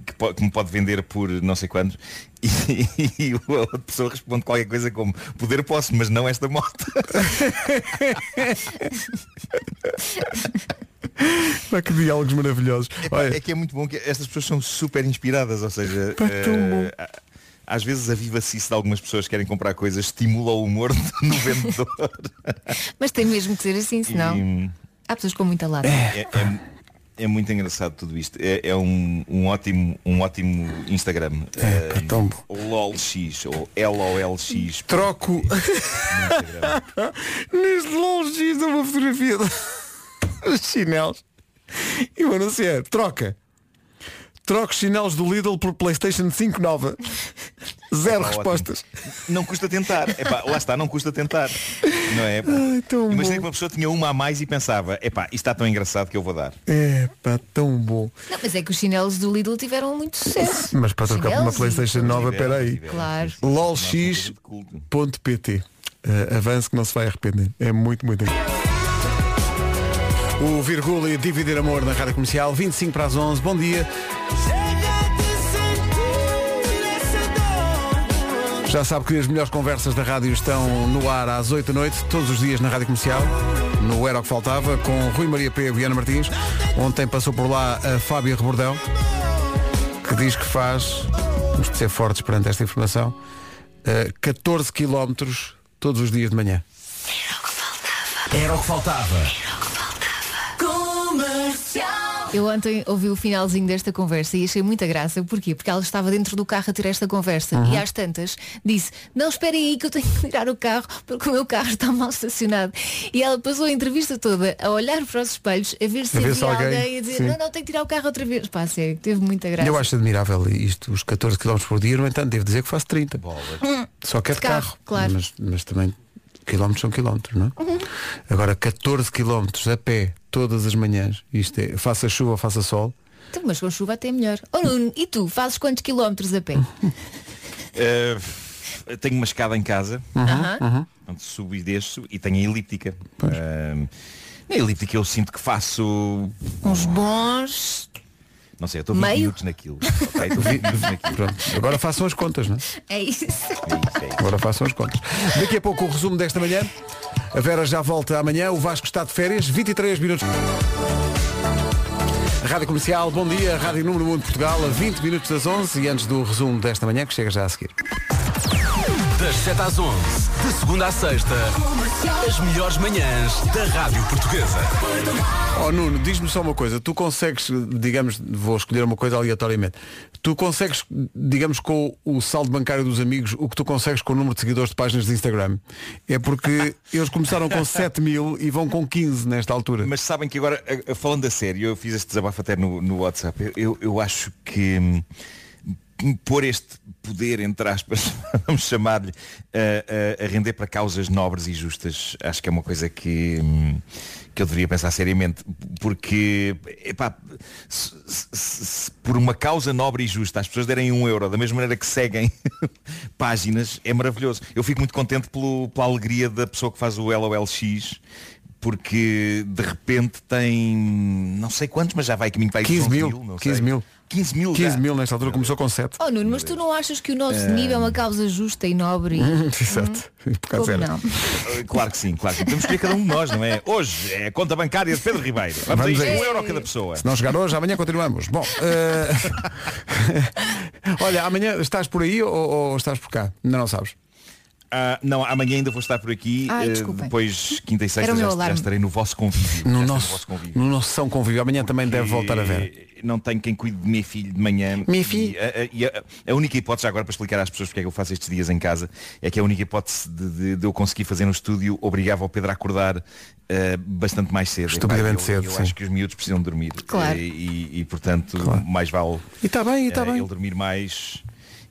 que, que me pode vender por não sei quantos e, e a outra pessoa responde qualquer coisa como poder posso, mas não esta moto Pá, que diálogos maravilhosos. Epá, Olha, é que é muito bom que estas pessoas são super inspiradas ou seja Pá, tão uh, bom. a- às vezes a vivacice de algumas pessoas que querem comprar coisas estimula o humor no vendedor Mas tem mesmo que ser assim, senão E- há pessoas com muita lata. é, é- é muito engraçado tudo isto. É, é um, um ótimo, um ótimo Instagram. É, Eh, tão bom. LOLX ou LOLX. troco. Neste LOLX é uma fotografia dos chinelos. E o anúncio é, troca. Troco chinelos do Lidl por Playstation 5 nova. Zero Epá, respostas. ótimo. Não custa tentar. Epá, lá está, não custa tentar. Não é? Ai, tão Imagina bom. que uma pessoa tinha uma a mais e pensava, epá, isto está tão engraçado que eu vou dar. É, pá, tão bom. Não, mas é que os chinelos do Lidl tiveram muito sucesso. Mas para trocar por uma e- Playstation nova, Tiveram, espera aí. tiveram. Claro. lolx.pt uh, Avance que não se vai arrepender. É muito, muito engraçado. O Virgula e Dividir Amor na Rádio Comercial, 25 para as 11. Bom dia. Já sabe que as melhores conversas da rádio estão no ar às 8 da noite, todos os dias na Rádio Comercial, no Era o que Faltava, com Rui Maria Pego e Ana Martins. Ontem passou por lá a Fábia Rebordão, que diz que faz, vamos ser fortes perante esta informação, eh, 14 quilómetros todos os dias de manhã. Era o que faltava. Era o que faltava. Eu ontem ouvi o finalzinho desta conversa e achei muita graça. Porquê? Porque ela estava dentro do carro a ter esta conversa Uhum. e às tantas disse, não esperem aí que eu tenho que tirar o carro porque o meu carro está mal estacionado. E ela passou a entrevista toda a olhar para os espelhos, a ver se A ver havia alguém- alguém, a dizer, sim. não, não, tenho que tirar o carro outra vez. Pá, sério, teve muita graça. Eu acho admirável isto, os 14 km por dia, no entanto, devo dizer que faço 30. Hum, Só que é de de carro, carro, claro. mas, mas também quilómetros são quilómetros, não é? Uhum. Agora 14 quilómetros a pé todas as manhãs, isto é, faça chuva, faça sol. Então, mas com chuva até é melhor. Oh, Nuno, e tu, fazes quantos quilómetros a pé? Eh, tenho uma escada em casa. Uhum. onde subo e desço, e tenho a elíptica. Eh, na elíptica eu sinto que faço. Uns bons. Não sei, eu estou 20 Meio? minutos naquilo. Ok, estou 20 minutos naquilo. Pronto, agora façam as contas, não é? É isso. Agora façam as contas. Daqui a pouco o resumo desta manhã. A Vera já volta amanhã, o Vasco está de férias, 23 minutos. Rádio Comercial, bom dia, Rádio Número 1 de Portugal, a 20 minutos das 11 e antes do resumo desta manhã, que chega já a seguir. Das 7 às 11, de segunda à sexta, as melhores manhãs da Rádio Portuguesa. Oh Nuno, diz-me só uma coisa, tu consegues, digamos, vou escolher uma coisa aleatoriamente, tu consegues, digamos, com o saldo bancário dos amigos, o que tu consegues com o número de seguidores de páginas de Instagram? É porque eles começaram com 7 mil e vão com 15 nesta altura. Mas sabem que agora, a- a- falando a sério, eu fiz este desabafo até no, no WhatsApp. Eu, eu, eu acho que hum, pôr este poder, entre aspas, vamos chamar-lhe, a, a- a render para causas nobres e justas, acho que é uma coisa que, hum, que eu deveria pensar seriamente. Porque, epá, se- se- se por uma causa nobre e justa as pessoas derem um euro, da mesma maneira que seguem páginas, é maravilhoso. Eu fico muito contente pelo, pela alegria da pessoa que faz o LOLX porque de repente tem não sei quantos, mas já vai caminho para aí 15 11 mil, não 15 sei. mil. 15 mil 15 já. mil nesta altura começou com 7. Oh Nuno, mas tu não achas que o nosso Eh, nível é uma causa justa e nobre? Exato. Por Como causa não? Claro que sim, claro que sim. Temos que escolher cada um de nós, não é? Hoje é a conta bancária de Pedro Ribeiro. Vamos, Vamos a a isto, um euro a cada pessoa. Se não chegar hoje, amanhã continuamos. Bom, eh, olha, amanhã estás por aí ou, ou estás por cá? Ainda não sabes. Ah, não, amanhã ainda vou estar por aqui. Ai, eh, desculpem. depois, quinta e Era sexta, o meu já, já alarme. estarei no vosso convívio. No Já nosso, vosso convívio. no nosso São Convívio. Amanhã também deve voltar a ver. E Não tenho quem cuide de minha filha de manhã. Minha E filha? a- a- E a, a única hipótese, agora para explicar às pessoas porque é que eu faço estes dias em casa, é que a única hipótese de, de- de eu conseguir fazer no estúdio obrigava o Pedro a acordar eh, bastante mais cedo. Estupidamente Epá, eu, cedo, Eu sim. acho que os miúdos precisam de dormir. Claro. Eh, E, e, portanto, mais vale E está bem, e está eh, bem. ele dormir mais.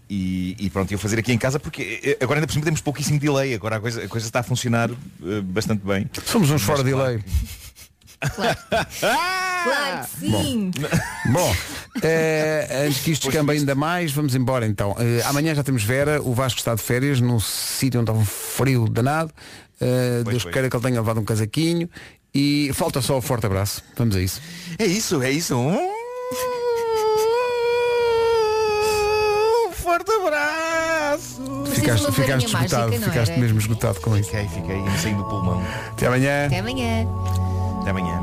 E, e pronto, eu fazer aqui em casa porque eh, agora ainda por cima temos pouquíssimo delay, agora a coisa, a coisa está a funcionar eh, bastante bem. Somos uns Mas fora de claro lei. Claro que sim. Bom, eh, antes que isto descamba ainda mais, vamos embora então. Eh, amanhã já temos Vera, o Vasco está de férias num sítio onde está um frio danado. Eh, Deus pois. queira que ele tenha levado um casaquinho. E falta só o forte abraço. Vamos a isso. É isso, é isso. Um forte abraço. Ficaste, ficaste esgotado, mágica, ficaste era? mesmo esgotado com isso. Fiquei, fiquei, me saí do pulmão. Até amanhã. Até amanhã. Até amanhã.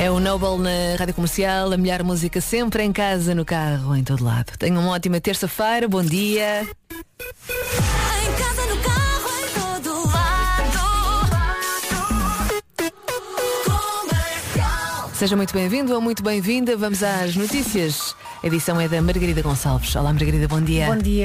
É o Noble na Rádio Comercial, a melhor música sempre em casa, no carro, em todo lado. Tenham uma ótima terça-feira, bom dia. Seja muito bem-vindo ou muito bem-vinda. Vamos às notícias. A edição é da Margarida Gonçalves. Olá, Margarida, bom dia. Bom dia.